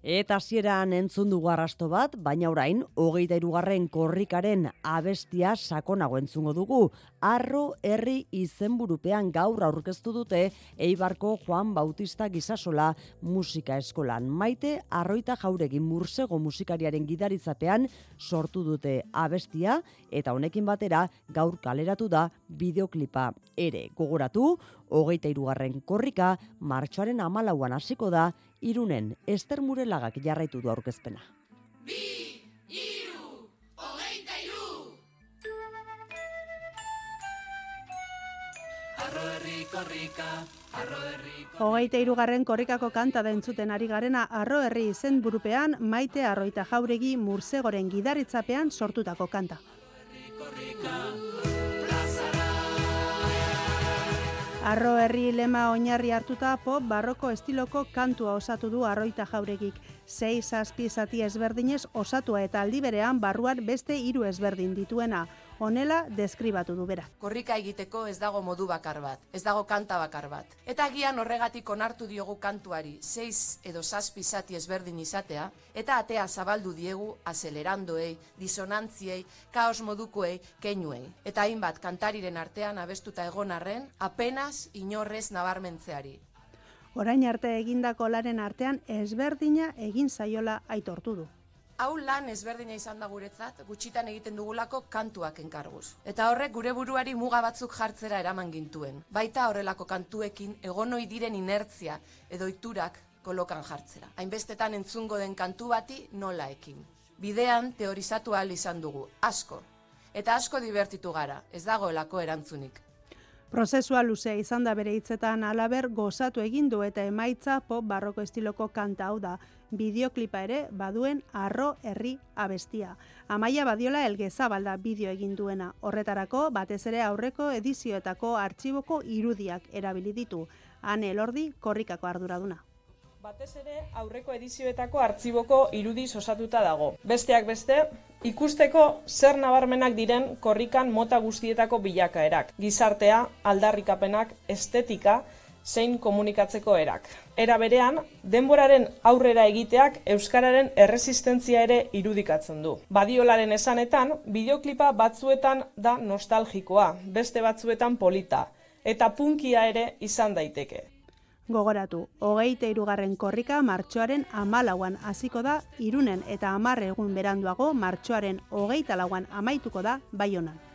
Eta hasieran entzun dugu arrasto bat, baina orain, hogeita irugarren korrikaren abestia sakonago entzungo dugu. Arro herri izenburupean gaur aurkeztu dute Eibarko Juan Bautista Gisasola musika eskolan. Maite arroita jauregin mursego musikariaren gidaritzapean sortu dute abestia eta honekin batera gaur kaleratu da bideoklipa ere. Gogoratu, hogeita irugarren korrika martxoaren amalauan hasiko da irunen Ester Murelagak jarraitu du aurkezpena. Bi, iru, hogeita iru! Hogeita irugarren korrikako kanta da entzuten ari garena arro herri izen burupean maite arroita jauregi mursegoren gidaritzapean sortutako kanta. Arro herri lema oinarri hartuta pop barroko estiloko kantua osatu du arroita jauregik. Sei zazpi zati ezberdinez osatua eta aldi berean barruan beste hiru ezberdin dituena. Honela deskribatu du bera. Korrika egiteko ez dago modu bakar bat, ez dago kanta bakar bat. Eta agian horregatik onartu diogu kantuari, seiz edo zazpi zati ezberdin izatea, eta atea zabaldu diegu azelerandoei, disonantziei, kaos modukoei, keinuei. Eta hainbat kantariren artean abestuta egon arren, apenas inorrez nabarmentzeari. Orain arte egindako laren artean ezberdina egin zaiola aitortu du. Hau lan ezberdina izan da guretzat, gutxitan egiten dugulako kantuak enkarguz. Eta horrek gure buruari muga batzuk jartzera eraman gintuen. Baita horrelako kantuekin egonoi diren inertzia edo iturak kolokan jartzera. Hainbestetan entzungo den kantu bati nola ekin. Bidean teorizatu ahal izan dugu, asko. Eta asko divertitu gara, ez dagoelako erantzunik. Prozesua luzea izan da bere hitzetan alaber gozatu egin du eta emaitza pop barroko estiloko kanta hau da. Bideoklipa ere baduen arro herri abestia. Amaia badiola elgezabalda bideo egin duena. Horretarako batez ere aurreko edizioetako artxiboko irudiak erabili ditu. Han elordi korrikako arduraduna. Batez ere aurreko edizioetako artxiboko irudi osatuta dago. Besteak beste, ikusteko zer nabarmenak diren korrikan mota guztietako bilakaerak. Gizartea, aldarrikapenak, estetika, zein komunikatzeko erak. Era berean, denboraren aurrera egiteak euskararen erresistentzia ere irudikatzen du. Badiolaren esanetan, bideoklipa batzuetan da nostalgikoa, beste batzuetan polita, eta punkia ere izan daiteke. Gogoratu, hogeite irugarren korrika martxoaren amalauan hasiko da irunen eta amarre egun beranduago martxoaren hogeita lauan amaituko da baionan.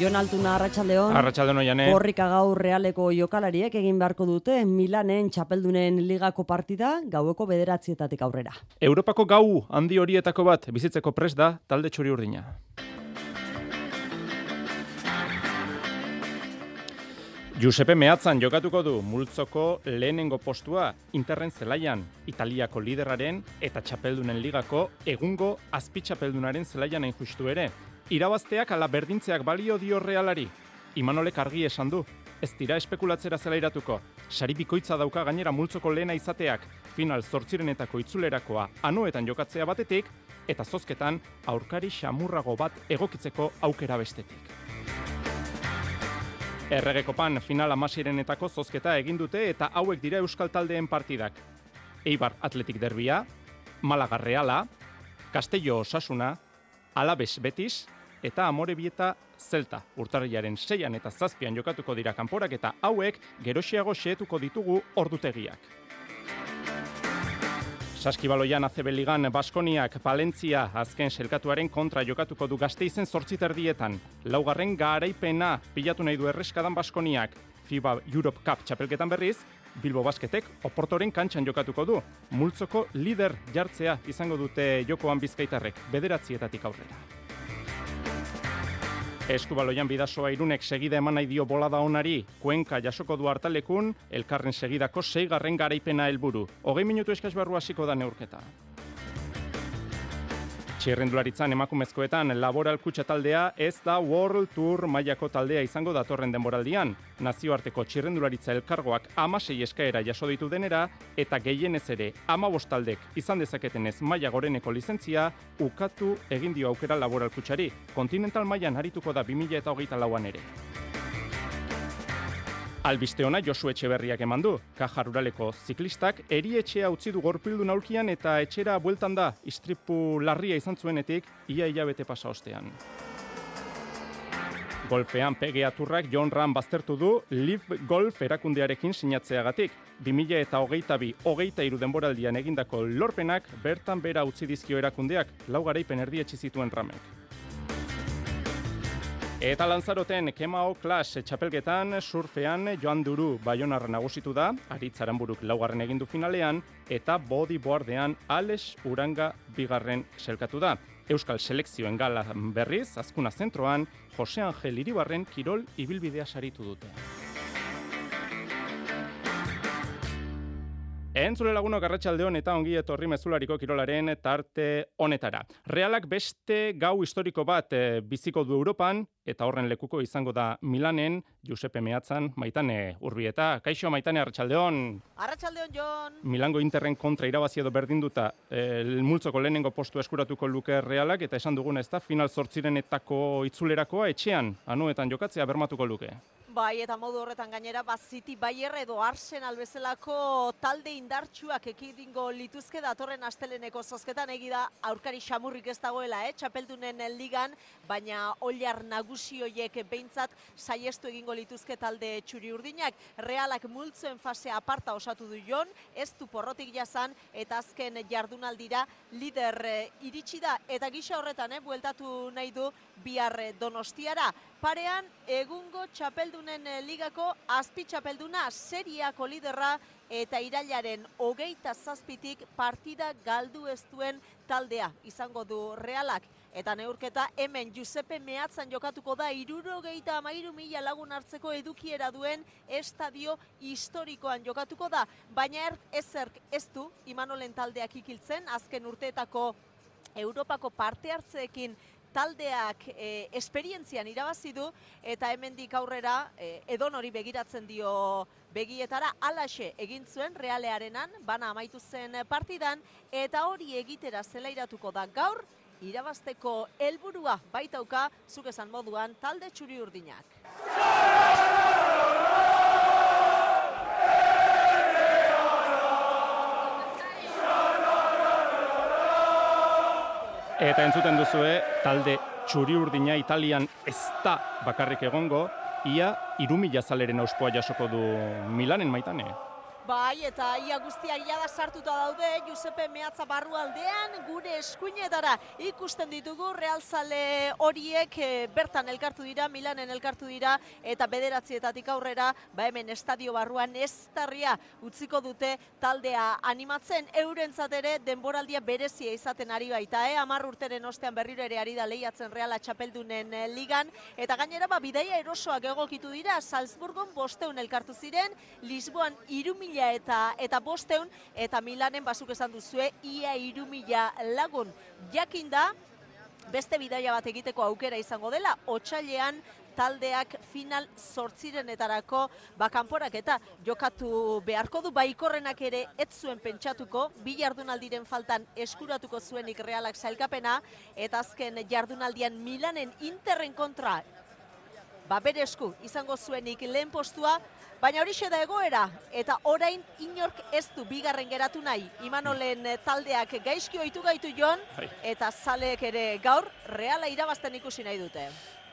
Jon Altuna Arratsaldeon. Arratsaldeon oiane. Korrika gaur realeko jokalariek egin beharko dute Milanen txapeldunen ligako partida gaueko bederatzietatik aurrera. Europako gau handi horietako bat bizitzeko pres da talde txuri urdina. Giuseppe Meatzan jokatuko du multzoko lehenengo postua Interren zelaian, Italiako lideraren eta txapeldunen ligako egungo azpitxapeldunaren zelaian hain justu ere. Irabazteak ala berdintzeak balio dio realari. Imanolek argi esan du, ez dira espekulatzera zelairatuko. Sari bikoitza dauka gainera multzoko lehena izateak, final zortzirenetako itzulerakoa anuetan jokatzea batetik, eta zozketan aurkari xamurrago bat egokitzeko aukera bestetik. Erregekopan final amasirenetako zozketa egin dute eta hauek dira euskal taldeen partidak. Eibar Atletik Derbia, Malaga Reala, Castello Osasuna, Alabes Betis eta Amore Bieta Zelta. Urtarriaren seian eta zazpian jokatuko dira kanporak eta hauek geroxiago xeetuko ditugu ordutegiak. Saskibaloian azebeligan Baskoniak Palentzia azken selkatuaren kontra jokatuko du gazteizen zortziterdietan. Laugarren garaipena pilatu nahi du erreskadan Baskoniak. FIBA Europe Cup txapelketan berriz, Bilbo Basketek oportoren kantxan jokatuko du. Multzoko lider jartzea izango dute jokoan bizkaitarrek, bederatzietatik aurrera. Eskubaloian bidasoa irunek segida eman nahi dio bolada onari, kuenka jasoko du hartalekun, elkarren segidako seigarren garaipena helburu. Hogei minutu eskaz barru hasiko da neurketa. Txirrendularitzan emakumezkoetan laboral kutsa taldea ez da World Tour mailako taldea izango datorren denboraldian. Nazioarteko txirrendularitza elkargoak amasei eskaera jaso ditu denera eta gehienez ere ama bostaldek izan dezaketenez maila goreneko lizentzia ukatu egin dio aukera laboral kutsari. Kontinental mailan harituko da 2008 lauan ere. Albiste ona Josu Etxeberriak eman du. Kaja ruraleko ziklistak erietxea utzi du gorpildu naulkian eta etxera bueltan da istripu larria izan zuenetik ia hilabete pasa ostean. Golfean PGA Turrak John Ram baztertu du Live Golf erakundearekin sinatzeagatik. 2000 eta hogeita bi, hogeita iru denboraldian egindako lorpenak bertan bera utzi dizkio erakundeak, lau garaipen erdietxi zituen ramek. Eta lanzaroten Kemao Clash txapelgetan surfean Joan Duru Baionarra nagusitu da, aritzaran buruk laugarren egindu finalean, eta bodyboardean Alex Uranga bigarren selkatu da. Euskal Selekzioen gala berriz, azkuna zentroan, Jose Angel Iribarren kirol ibilbidea saritu dute. Entzule laguno garratxaldeon eta ongi etorri mezulariko kirolaren tarte honetara. Realak beste gau historiko bat e, biziko du Europan eta horren lekuko izango da Milanen, Giuseppe Meatzan, Maitane Urbieta. Kaixo Maitane Arratsaldeon. Arratsaldeon Jon. Milango Interren kontra irabazi edo berdinduta e, multzoko lehenengo postu eskuratuko luke Realak eta esan dugun ezta final 8renetako itzulerakoa etxean anuetan jokatzea bermatuko luke. Bai, eta modu horretan gainera, ba, City Bayer edo Arsenal bezalako talde indartsuak ekidingo lituzke datorren asteleneko zozketan egida aurkari xamurrik ez dagoela, eh? txapeldunen ligan, baina oliar nagusi hoiek behintzat saiestu egingo lituzke talde txuri urdinak. Realak multzoen fase aparta osatu du jon, ez du porrotik jazan, eta azken jardunaldira lider eh, iritsi da. Eta gisa horretan, eh, bueltatu nahi du bihar donostiara. Parean, egungo txapeldunen eh, ligako azpi txapelduna seriako liderra eta irailaren hogeita zazpitik partida galdu ez duen taldea izango du realak. Eta neurketa hemen Giuseppe Meatzan jokatuko da iruro geita amairu mila lagun hartzeko edukiera duen estadio historikoan jokatuko da. Baina er, ezerk ez du Imanolen taldeak ikiltzen, azken urteetako Europako parte hartzeekin taldeak e, esperientzian irabazi du. Eta hemendik aurrera e, edon hori begiratzen dio begietara. Alaxe egin zuen realearenan bana amaitu zen partidan. Eta hori egitera zelairatuko da gaur irabasteko helburua baitauka zuk esan moduan talde txuri urdinak. Eta entzuten duzue, talde txuri urdina Italian ez da bakarrik egongo, ia irumila zaleren auspoa jasoko du Milanen maitane. Bai, eta ia guztiak jada sartuta daude, Giuseppe Meatza barru aldean, gure eskuinetara ikusten ditugu, realzale horiek e, bertan elkartu dira, Milanen elkartu dira, eta bederatzietatik aurrera, ba hemen estadio barruan ez tarria utziko dute taldea animatzen, euren ere denboraldia berezia izaten ari baita, eh? amar urteren ostean berriro ere ari da lehiatzen reala txapeldunen eh, ligan, eta gainera ba bidaia erosoak egokitu dira, Salzburgon bosteun elkartu ziren, Lisboan irumi mila eta, eta bosteun, eta Milanen basuk esan duzue, ia iru mila lagun. Jakin da, beste bidaia bat egiteko aukera izango dela, otxailean taldeak final sortzirenetarako bakanporak eta jokatu beharko du baikorrenak ere ez zuen pentsatuko, bi jardunaldiren faltan eskuratuko zuenik realak sailkapena, eta azken jardunaldian Milanen interren kontra ba bere esku izango zuenik lehen postua, baina hori da egoera, eta orain inork ez du bigarren geratu nahi. Imanolen eh, taldeak gaizki oitu gaitu jon, bai. eta zaleek ere gaur reala irabazten ikusi nahi dute.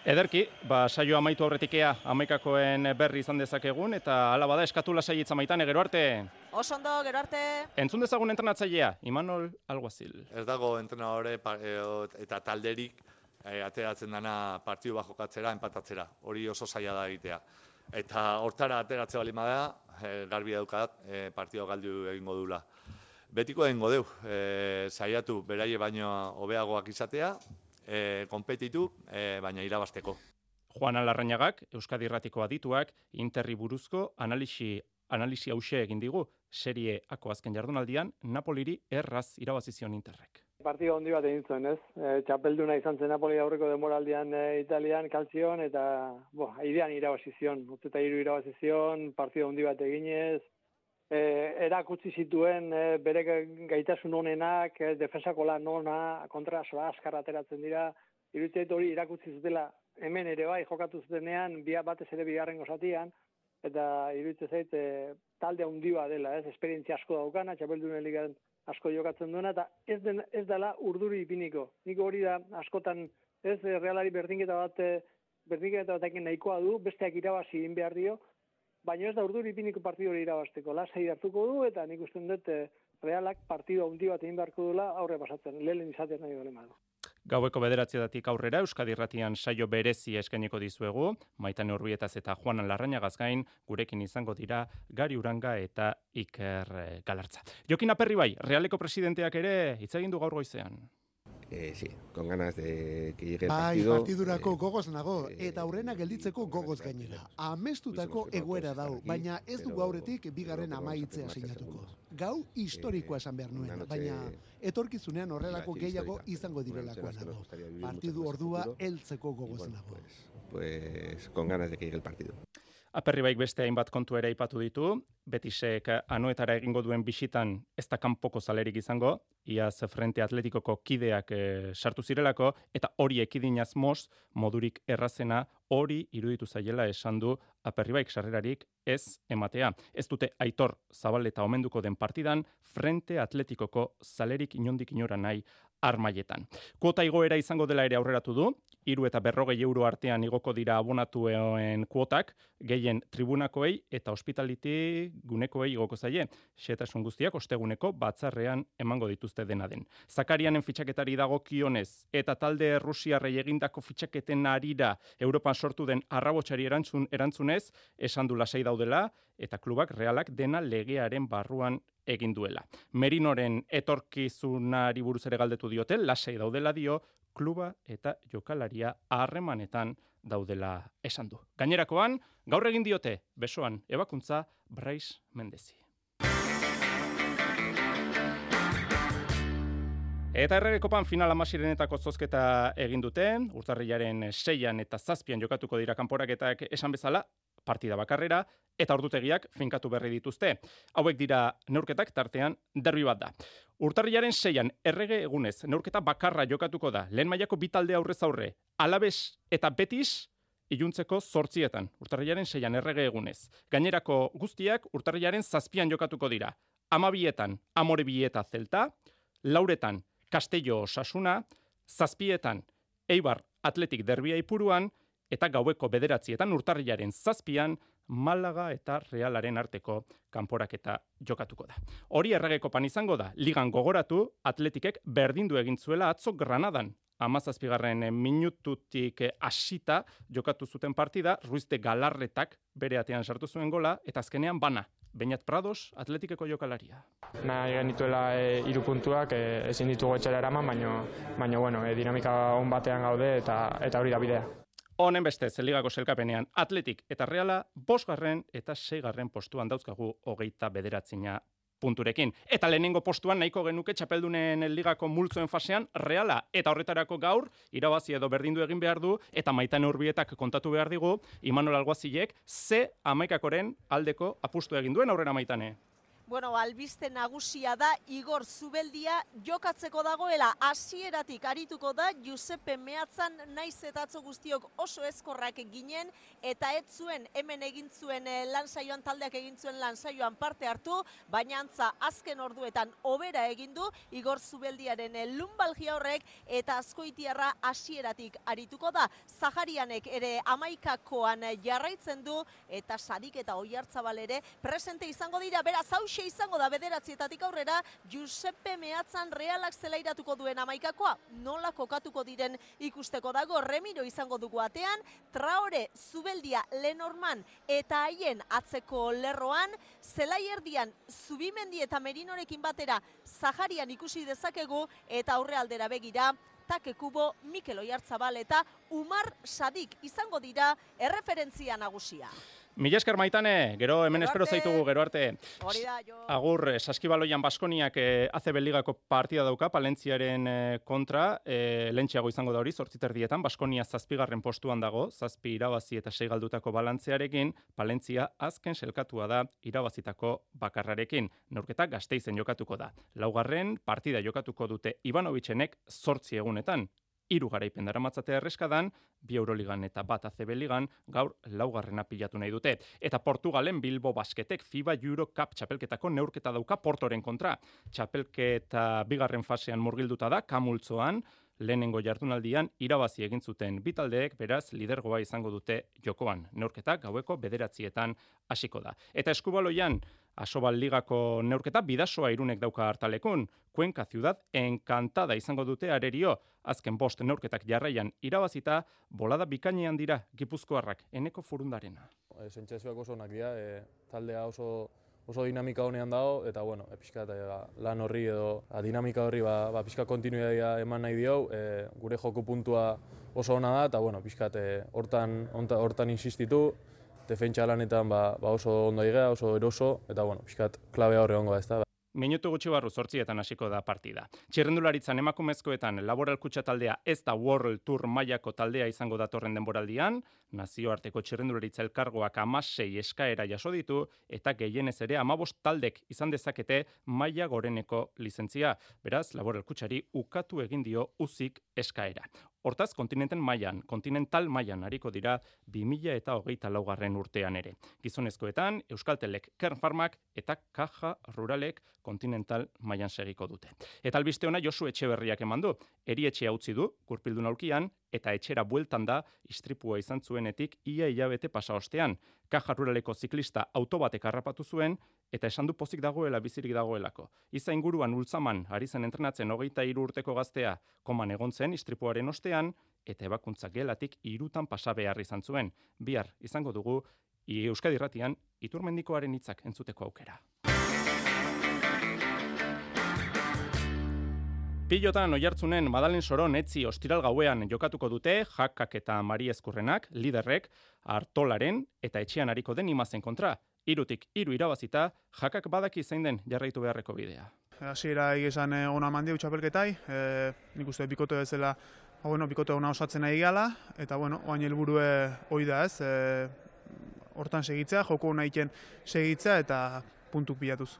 Ederki, ba, saio amaitu horretikea amaikakoen berri izan dezakegun, eta ala bada eskatu lasai maitane, gero arte. Osondo, gero arte. Entzun dezagun entrenatzailea, Imanol Alguazil. Ez dago entrenadore eh, eta talderik e, ateratzen dana partidu bat jokatzera, empatatzera. Hori oso zaila da egitea. Eta hortara ateratzea bali da, e, garbi edukat, e, partidu galdu egingo dula. Betiko egingo deu, e, saiatu beraie baino hobeagoak izatea, e, kompetitu, e, baina irabasteko. Juan Alarrañagak, Euskadi Irratiko adituak, Interri buruzko analisi analisi hause egin digu, serie ako azken jardunaldian, Napoliri erraz irabazizion Interrek. Partido handi bat egin zuen, ez? E, txapelduna izan zen Napoli aurreko demoraldian e, Italian kalzion, eta bo, idean irabazizion, utzeta iru irabazizion, partido handi bat eginez, e, erakutsi zituen e, bere gaitasun honenak, e, defensako lan ona, kontra soa askar ateratzen dira, iruditzen hori irakutsi zutela hemen ere bai jokatu zutenean, bia batez ere bigarren gozatian, eta iruditzen zait e, talde handi bat dela, ez? Esperientzia asko daukana, txapeldunen ligan asko jokatzen duena, eta ez, den, ez dela urduri ipiniko. Niko hori da askotan ez e, realari berdinketa bat, e, berdinketa batekin nahikoa du, besteak irabazi egin behar dio, baina ez da urduri ipiniko partidu hori irabazteko. Lasai hartuko du, eta nik uste dut e, realak partidu handi bat egin beharko dula aurre pasatzen, lehen izaten nahi dole Gaueko bederatzietatik aurrera Euskadi Irratian saio berezi eskaineko dizuegu, Maitan Urbietaz eta Juanan Larrañagaz gain, gurekin izango dira Gari Uranga eta Iker eh, Galartza. Jokin Aperri bai, Realeko presidenteak ere hitz egin du gaur goizean. Eh, sí, con ganas de que llegue el partido. Bai, partidurako eh, gogoz nago, eh, eta aurrena gelditzeko gogoz gainera. Amestutako egoera dau, baina ez du gauretik bigarren amaitzea sinatuko. Gau historikoa esan behar nuen, baina etorkizunean horrelako gehiago izango direlakoa nago. Partidu ordua heltzeko gogoz nago. Pues con ganas de que llegue el partido. Aperribaik beste hainbat kontu ere aipatu ditu, Betisek anuetara egingo duen bisitan ez da kanpoko zalerik izango, iaz frente atletikoko kideak e, sartu zirelako, eta hori ekidinaz mos, modurik errazena, hori iruditu zaiela esan du aperribaik sarrerarik ez ematea. Ez dute aitor zabaleta omenduko den partidan, frente atletikoko zalerik inondik inora nahi armaietan. Kuota igoera izango dela ere aurreratu du, iru eta berrogei euro artean igoko dira abonatuen kuotak, gehien tribunakoei eta hospitaliti gunekoei igoko zaie. Xetasun guztiak osteguneko batzarrean emango dituzte dena den. Zakarianen fitxaketari dago kionez eta talde Rusiarrei egindako fitxaketen arira Europan sortu den arrabotxari erantzun, erantzunez, esan du lasai daudela eta klubak realak dena legearen barruan egin duela. Merinoren etorkizunari buruz ere galdetu diote, lasai daudela dio, kluba eta jokalaria harremanetan daudela esan du. Gainerakoan, gaur egin diote, besoan, ebakuntza, Braiz Mendezi. Eta errege kopan final amasirenetako zozketa egin duten, urtarriaren seian eta zazpian jokatuko dira kanporaketak esan bezala, partida bakarrera, eta ordutegiak finkatu berri dituzte. Hauek dira neurketak tartean derbi bat da. Urtarriaren seian errege egunez neurketa bakarra jokatuko da. Lehen mailako bitalde aurrez aurre, alabez eta betis, iluntzeko zortzietan, urtarriaren seian errege egunez. Gainerako guztiak urtarriaren zazpian jokatuko dira. Amabietan, amore bieta zelta, lauretan, Castello Osasuna, zazpietan, Eibar Atletik Derbia ipuruan, eta gaueko bederatzietan urtarriaren zazpian Malaga eta Realaren arteko kanporaketa jokatuko da. Hori erregeko pan izango da, ligan gogoratu atletikek berdindu egin zuela atzo Granadan. Amazazpigarren minututik hasita jokatu zuten partida, Ruizte Galarretak bere atean sartu zuen gola, eta azkenean bana, Beñat Prados, atletikeko jokalaria. Na, genituela e, iru puntuak, e, ezin ditugu etxera eraman, baina, baina bueno, e, dinamika on batean gaude eta eta hori da bidea. Honen beste, zeligako selkapenean, atletik eta reala, bosgarren eta seigarren postuan dauzkagu hogeita bederatzina punturekin. Eta lehenengo postuan nahiko genuke txapeldunen ligako multzoen fasean reala eta horretarako gaur irabazi edo berdindu egin behar du eta maitan urbietak kontatu behar digu Imanol Alguazilek ze amaikakoren aldeko apustu egin duen aurrera maitane. Bueno, albiste nagusia da Igor Zubeldia jokatzeko dagoela hasieratik arituko da Giuseppe Meatzan naiz eta atzo guztiok oso ezkorrak ginen eta ez zuen hemen egin zuen eh, lansaioan taldeak egin zuen lansaioan parte hartu, baina antza azken orduetan obera egin du Igor Zubeldiaren eh, lumbalgia horrek eta azkoitiarra hasieratik arituko da. Zaharianek ere amaikakoan jarraitzen du eta sadik eta oiartzabal ere presente izango dira, beraz hau izango da bederatzietatik aurrera Giuseppe Meatzan realak zelairatuko duen amaikakoa. Nola kokatuko diren ikusteko dago Remiro izango dugu atean, Traore, Zubeldia, Lenorman eta haien atzeko lerroan, zelaierdian Zubimendi eta Merinorekin batera Zaharian ikusi dezakegu eta aurre aldera begira Take Kubo, Mikel Oiartzabal eta Umar Sadik izango dira erreferentzia nagusia. Mila esker maitane, gero hemen espero zaitugu, gero arte. Hori da, jo. Agur, eh, saskibaloian Baskoniak eh, ACB Ligako partida dauka, Palentziaren eh, kontra, eh, lentxeago izango da hori, zortziterdietan, Baskonia zazpigarren postuan dago, zazpi irabazi eta sei galdutako balantzearekin, Palentzia azken selkatua da irabazitako bakarrarekin. Neurketa gazteizen jokatuko da. Laugarren partida jokatuko dute Ivanovitzenek zortzi egunetan, hiru garaipen daramatzatea erreskadan, bi Euroligan eta bat ACB Ligan gaur laugarrena pilatu nahi dute. Eta Portugalen Bilbo Basketek FIBA Euro Cup txapelketako neurketa dauka Portoren kontra. Txapelketa bigarren fasean murgilduta da, kamultzoan, lehenengo jardunaldian irabazi egin zuten bitaldeek beraz lidergoa izango dute jokoan. Neurketa gaueko bederatzietan hasiko da. Eta eskubaloian Asobal Ligako neurketa bidasoa irunek dauka hartalekun. Cuenca Ciudad encantada izango dute arerio. Azken bost neurketak jarraian irabazita, bolada bikainean dira gipuzkoarrak eneko furundarena. E, Sentsazioak oso onak dira, e, taldea oso oso dinamika honean dago, eta bueno, e, pixka, e, lan horri edo a, dinamika horri ba, ba, pixka kontinuitatea eman nahi dio, e, gure joko puntua oso ona da, eta bueno, pixka, e, hortan, hortan insistitu, defentsa lanetan ba, ba oso ondo igea, oso eroso, eta bueno, pixkat klabea horre ongo da, ez da. Minutu gutxi barru zortzietan hasiko da partida. Txirrendularitzan emakumezkoetan laboral taldea ez da World Tour mailako taldea izango datorren denboraldian, nazioarteko txirrendularitza elkargoak amasei eskaera jaso ditu, eta gehienez ere amabost taldek izan dezakete maila goreneko lizentzia. Beraz, laboral ukatu egin dio uzik eskaera. Hortaz, kontinenten mailan, kontinental mailan hariko dira 2000 eta hogeita laugarren urtean ere. Gizonezkoetan, Euskaltelek Kern Farmak eta Kaja Ruralek kontinental mailan segiko dute. Eta albiste ona Josu Etxeberriak eman du, eri etxea utzi du, kurpildun aurkian, eta etxera bueltan da istripua izan zuenetik ia hilabete pasa ostean. Kajaruraleko ziklista autobatek harrapatu zuen eta esan du pozik dagoela bizirik dagoelako. Iza inguruan ultzaman ari zen entrenatzen hogeita hiru urteko gaztea koman egon zen istripuaren ostean eta ebakuntza gelatik irutan pasa behar izan zuen. Bihar izango dugu Euskadi Ratian iturmendikoaren hitzak entzuteko aukera. Pilotan oiartzunen Madalen Soron etzi ostiral gauean jokatuko dute jakak eta Mari Eskurrenak, liderrek, hartolaren eta etxean hariko den imazen kontra. Irutik, iru irabazita, jakak badaki zein den jarraitu beharreko bidea. Hasiera egizan eh, ona mandi utxapelketai, e, nik uste bikote bezala, ba, bueno, bikote ona osatzen nahi gala, eta bueno, oain helburue hoi da ez, e, hortan segitzea, joko nahiken segitzea eta puntuk bilatuz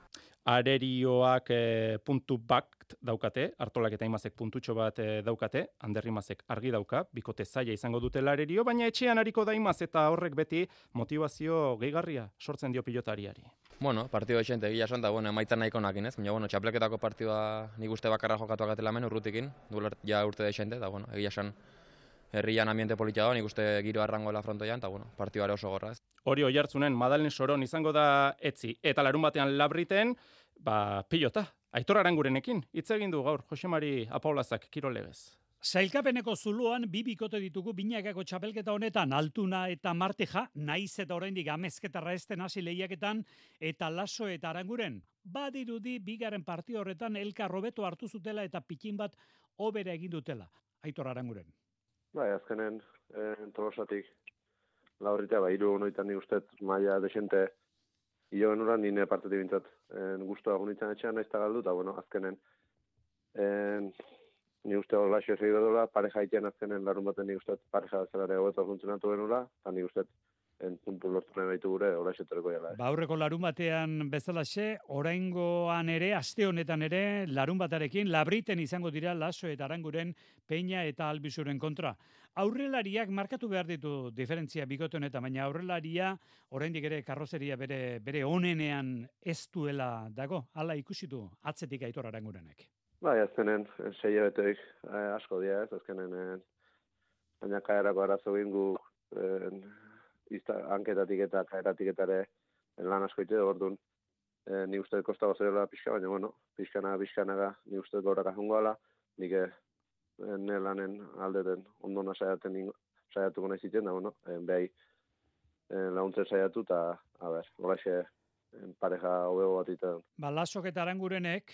arerioak e, puntu bakt daukate, hartolak eta imazek puntutxo bat e, daukate, anderrimazek argi dauka, bikote zaila izango dutela arerio, baina etxean hariko da imaz eta horrek beti motivazio gehigarria sortzen dio pilotariari. Bueno, partido etxente, gila sonta, bueno, emaitza nahiko nakin, ez? Baina, bueno, txapleketako partidua nik uste bakarra jokatu agatela men urrutikin, duela ja urte de da, bueno, egia son herrian ambiente politia da, nik uste giro arrango la frontoian, eta, bueno, partidua oso gorra? Hori oi hartzunen, Madalen Soron izango da etzi, eta larun batean labriten, ba, pilota, aitor arangurenekin, hitz egin du gaur, Josemari Apaulazak, kirolegez. Zailkapeneko zuluan bi bikote ditugu binakako txapelketa honetan Altuna eta Martija naiz eta oraindik amezketarra esten hasi lehiaketan eta Laso eta Aranguren badirudi bigaren partio horretan elka robeto hartu zutela eta pikin bat obera egin dutela. Aitor Aranguren. Bai, azkenen, eh, tolosatik, laurritea, ba, iru noitan ni ustez, maia desente, Io genura nire parte bintzat en gustua gunitzen etxean naiz ta galdu ta bueno, azkenen en ni uste hor laxo segi dola pareja iten azkenen larun baten ni uste pareja zela ere funtzionatu genula ta ni uste en puntu lortu nahi baitu gure hola xeterko jala. Ba aurreko larun batean bezalaxe, oraingoan ere aste honetan ere larun batarekin labriten izango dira laso eta aranguren peña eta albizuren kontra. Aurrelariak markatu behar ditu diferentzia bikote honetan, baina aurrelaria oraindik ere karrozeria bere bere onenean ez duela dago. Hala ikusi du atzetik aitor arangurenek. Bai, azkenen, sei beteik eh, asko dia ez, azkenen, eh, baina kaerako arazo gingu eh, izta, anketatik eta kaeratik eta ere lan asko ite orduan. E, ni uste kosta gozaiola pixka, baina bueno, pixkana, pixkana ni uste goraka jungo ala, nik e, ne lanen aldeten ondona saiaten saiatuko nahi da, bueno, e, behai e, launtzen saiatu, eta, a ber, horaxe, pareja hobego bat iten. Ba, lasok eta arangurenek,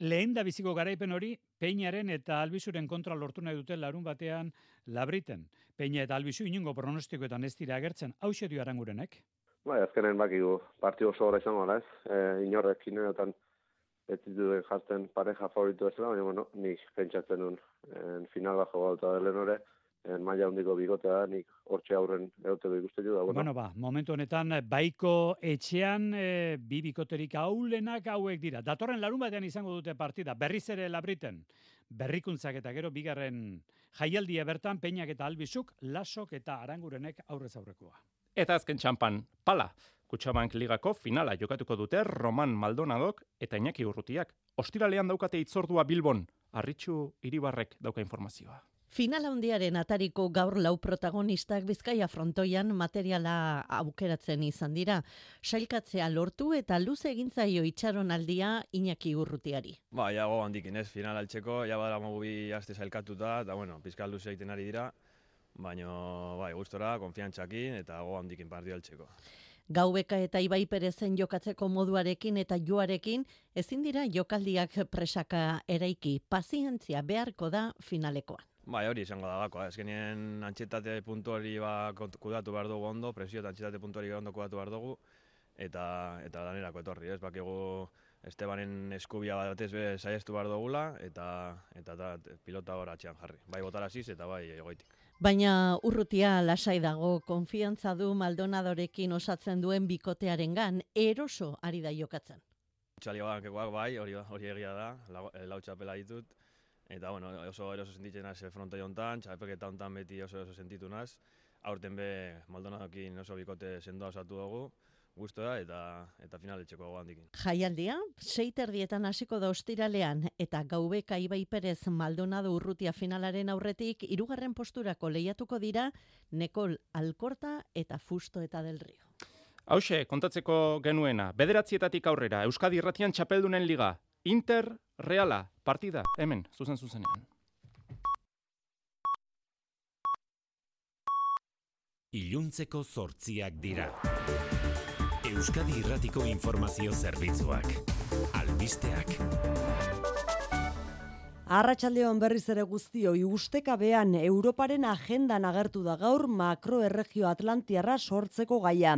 lehen da biziko garaipen hori Peinaren eta Albizuren kontra lortu nahi dute larun batean labriten. Peina eta Albizu inungo pronostikoetan ez dira agertzen, hau dio arangurenek? Bai, azkenen bakigu, parti oso horra izango ez? E, inorrek inenetan ez dituen jartzen pareja favoritu ez baina, bueno, nik pentsatzen nun en final bajo gauta delen hori, en maila hondiko bigotea, nik hortxe aurren egote du ikuste da, bueno. Bueno, ba, momentu honetan, baiko etxean e, bi bikoterik haulenak hauek dira. Datorren larun batean izango dute partida, berriz ere labriten, berrikuntzak eta gero bigarren jaialdia bertan, peinak eta albizuk, lasok eta arangurenek aurrez aurrekoa. Eta azken txampan, pala, Kutsabank ligako finala jokatuko dute Roman Maldonadok eta Iñaki Urrutiak. Ostiralean daukate itzordua Bilbon, arritxu iribarrek dauka informazioa. Finala hundiaren atariko gaur lau protagonistak bizkaia frontoian materiala aukeratzen izan dira. Sailkatzea lortu eta luze egintzaio itxaron aldia Iñaki Urrutiari. Ba, jago handikin ez, final altxeko, ja bada mogu aste sailkatuta, eta bueno, pizkal luze egiten ari dira, baina bai, gustora, konfiantzakin eta go handikin partiu altxeko. Gaubeka eta Ibai Perezen jokatzeko moduarekin eta joarekin ezin dira jokaldiak presaka eraiki. Pazientzia beharko da finalekoan. Bai, hori izango da bako, ezkenien antxetate puntu hori ba, kudatu behar dugu ondo, presio eta antxetate puntu hori ondo kudatu behar dugu, eta, eta danerako etorri, ez, bakigu Estebanen eskubia batez be saiestu behar dugula, eta, eta, eta pilota hor atxean jarri. Bai botaraziz eta bai egoitik. Baina urrutia lasai dago, konfiantza du Maldonadorekin osatzen duen bikotearen gan, eroso ari da jokatzen. Txali bai, hori, hori egia da, lau txapela ditut, eta bueno, oso eroso sentitzen naz fronte jontan, txapelketa hontan beti oso eroso sentitu naz, aurten be Maldonadokin oso bikote sendoa osatu dugu, gustora eta eta finaletxeko handikin. Jaialdia, seiter dietan hasiko da ostiralean eta gaubeka Ibai Perez Maldonado Urrutia finalaren aurretik hirugarren posturako lehiatuko dira Nekol Alkorta eta Fusto eta Del Rio. Hauxe, kontatzeko genuena, bederatzietatik aurrera, Euskadi Irratian txapeldunen liga, Inter Reala, partida, hemen, zuzen zuzenean. Iluntzeko zortziak dira. Euskadi Irratiko Informazio Zerbitzuak. Albisteak. Arratxaldeon berriz ere guztioi ustekabean Europaren agendan agertu da gaur makroerregio Atlantiarra sortzeko gaia.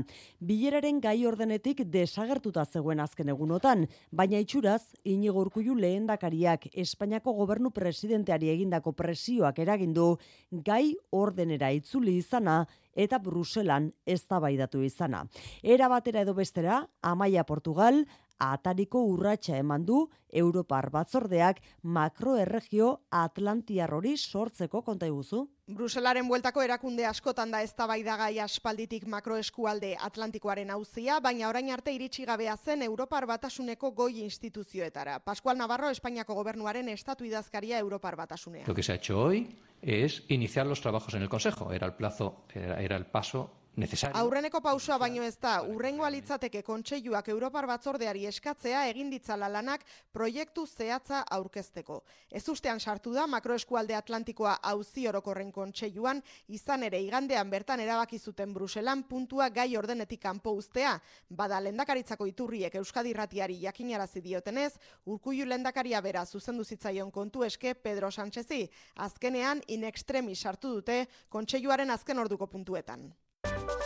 Bileraren gai ordenetik desagertuta zegoen azken egunotan, baina itxuraz, inigo urkullu lehendakariak Espainiako gobernu presidenteari egindako presioak eragindu gai ordenera itzuli izana eta Bruselan eztabaidatu izana. Era batera edo bestera, Amaia Portugal, atariko urratsa eman du Europar batzordeak makroerregio Atlantiar hori sortzeko konta iguzu. Bruselaren bueltako erakunde askotan da eztabaidagai aspalditik makroeskualde Atlantikoaren auzia, baina orain arte iritsi gabea zen Europar Batasuneko goi instituzioetara. Pascual Navarro, Espainiako gobernuaren estatu idazkaria Europar Batasunean. Lo que se ha hecho hoy es iniciar los trabajos en el Consejo. Era el plazo, era, era el paso necesario. Aurreneko pausoa baino ez da, urrengo alitzateke kontseiluak Europar batzordeari eskatzea egin ditzala lanak proiektu zehatza aurkezteko. Ez ustean sartu da makroeskualde Atlantikoa auzi orokorren kontseiluan, izan ere igandean bertan erabaki zuten Bruselan puntua gai ordenetik kanpo ustea. Bada lendakaritzako iturriek Euskadi Ratiari jakinarazi diotenez, urkullu lendakaria bera zuzendu zitzaion kontu eske Pedro Sánchezi. Azkenean in extremis sartu dute kontseiluaren azken orduko puntuetan. you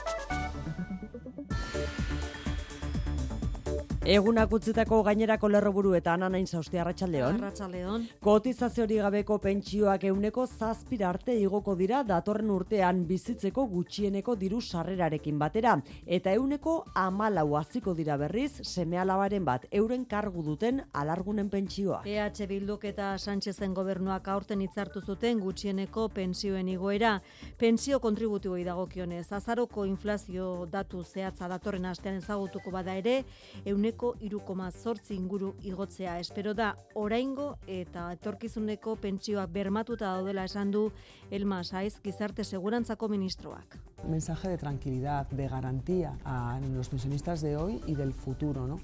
Egunak utzitako gainerako lerroburu eta ananain zaustia Arratxaldeon. Arratxaldeon. Kotizazio hori gabeko pentsioak euneko zazpira arte igoko dira datorren urtean bizitzeko gutxieneko diru sarrerarekin batera. Eta euneko amalau aziko dira berriz, seme alabaren bat euren kargu duten alargunen pentsioa. EH Bilduk eta Sánchezen gobernuak aurten hitzartu zuten gutxieneko pensioen igoera. Pensio kontributioi dagokionez, azaroko inflazio datu zehatza datorren astean ezagutuko bada ere, euneko euneko irukoma zortzi inguru igotzea. Espero da, oraingo eta etorkizuneko pentsioak bermatuta daudela esan du Elma Saiz gizarte segurantzako ministroak. Mensaje de tranquilidad, de garantía a los pensionistas de hoy y del futuro, ¿no?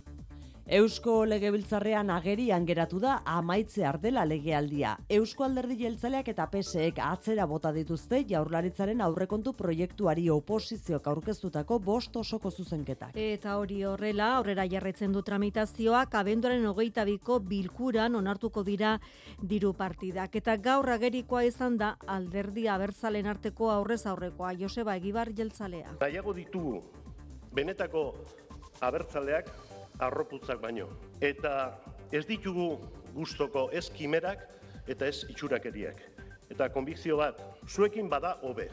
Eusko Legebiltzarrean agerian geratu da amaitze ardela legealdia. Eusko Alderdi Jeltzaleak eta PSEek atzera bota dituzte jaurlaritzaren aurrekontu proiektuari oposizioak aurkeztutako bost osoko zuzenketak. Eta hori horrela, aurrera jarretzen du tramitazioak, abenduaren hogeita biko bilkuran onartuko dira diru partidak. Eta gaur agerikoa izan da alderdi abertzalen arteko aurrez aurrekoa, Joseba Egibar Jeltzalea. Nahiago ditugu, benetako abertzaleak arroputzak baino. Eta ez ditugu gustoko ez kimerak eta ez itxurakeriak. Eta konbikzio bat, zuekin bada hobe.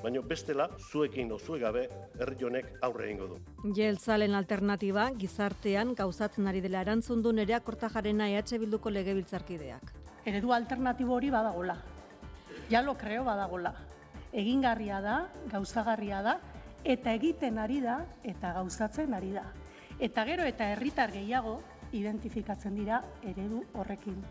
Baina bestela, zuekin ozue gabe, herri honek aurre egingo du. Jeltzalen alternatiba, gizartean gauzatzen ari dela erantzun du nerea kortajarena EH Bilduko legebiltzarkideak. Eredu alternatibo hori badagola. Ja lo creo badagola. Egingarria da, gauzagarria da, eta egiten ari da, eta gauzatzen ari da eta gero eta herritar gehiago identifikatzen dira eredu horrekin.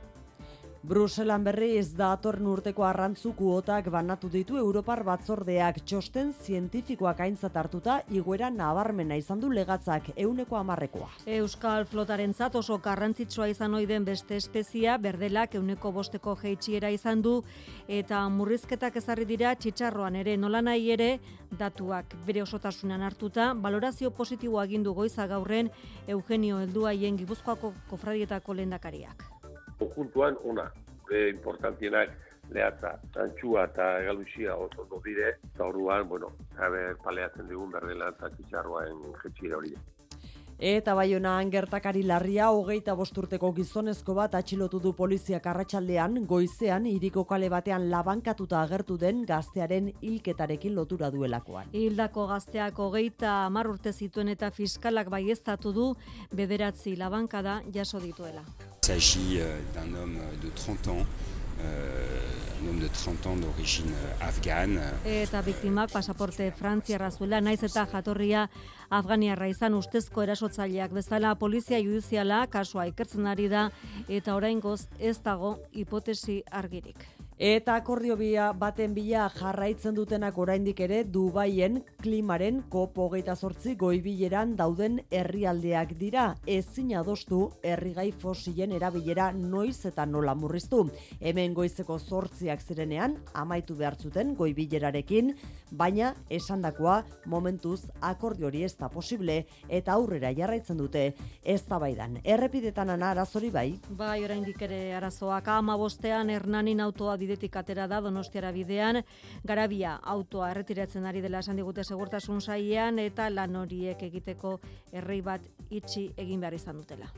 Bruselan berri ez da atorren urteko arrantzu kuotak banatu ditu Europar batzordeak. Txosten zientifikoak aintzat hartuta iguera nabarmena izan du legatzak euneko amarrekoa. Euskal flotaren oso garrantzitsua izan oiden beste espezia berdelak euneko bosteko jeitxiera izan du eta murrizketak ezarri dira txitsarroan ere. Nola nahi ere datuak bere osotasunan hartuta balorazio positiboa agindu goiza gaurren Eugenio Helduaien Gipuzkoako kofradietako lehendakariak konjuntuan ona. E, importantienak lehatza, antxua eta egaluxia oso ondo dire, eta orduan, bueno, haber paleatzen digun berdela eta txitsarroaen jetxira hori. Eta baionan gertakari larria hogeita bosturteko gizonezko bat atxilotu du poliziak arratsaldean goizean iriko kale batean labankatuta agertu den gaztearen hilketarekin lotura duelakoan. Hildako gazteak hogeita hamar urte zituen eta fiskalak baieztatu du bederatzi labankada jaso dituela. s'agit euh, d'un homme de 30 ans un homme de 30 ans d'origine euh, afghane. Eta biktimak pasaporte frantziarra zuela, naiz eta jatorria afganiarra izan ustezko erasotzaileak bezala polizia judiziala kasua ikertzen ari da eta oraingoz ez dago hipotesi argirik. Eta akordio bia baten bila jarraitzen dutenak oraindik ere Dubaien klimaren kopo hogeita sortzi goibileran dauden herrialdeak dira. Ezin adostu herrigai fosilen erabilera noiz eta nola murriztu. Hemen goizeko sortziak zirenean amaitu behar zuten goibilerarekin, baina esandakoa momentuz akordio hori ez da posible eta aurrera jarraitzen dute ez da baidan. Errepidetan ana arazori bai? Bai, oraindik ere arazoak ama bostean hernanin autoa bidetik atera da Donostiara bidean, garabia autoa erretiratzen ari dela esan digute segurtasun sailean eta lan horiek egiteko herri bat itxi egin behar izan dutela.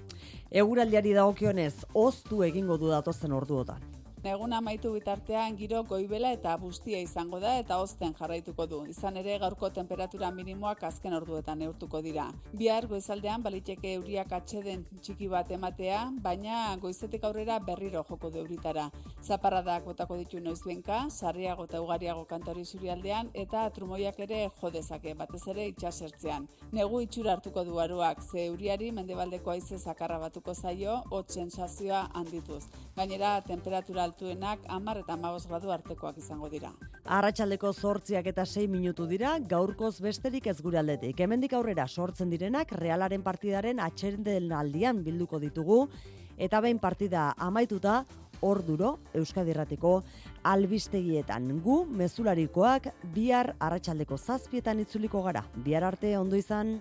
Eguraldiari dagokionez, oztu egingo du datozen orduotan. Egun amaitu bitartean giro goibela eta bustia izango da eta ozten jarraituko du. Izan ere gaurko temperatura minimoak azken orduetan neurtuko dira. Bihar goizaldean baliteke euriak atxeden txiki bat ematea, baina goizetek aurrera berriro joko du euritara. Zaparradak botako ditu noizbenka, sarriago eta ugariago kantori zurialdean eta trumoiak ere jodezake batez ere itxasertzean. Negu itxura hartuko du aruak, ze euriari mendebaldeko aize zakarra batuko zaio, hot sensazioa handituz. Gainera, temperatura altuenak amar eta amabos gradu artekoak izango dira. Arratxaldeko sortziak eta 6 minutu dira, gaurkoz besterik ez gure aldetik. Hemendik aurrera sortzen direnak, realaren partidaren atxeren aldian bilduko ditugu, eta behin partida amaituta, orduro Euskadirratiko albistegietan gu mezularikoak bihar arratsaldeko zazpietan itzuliko gara. Bihar arte ondo izan.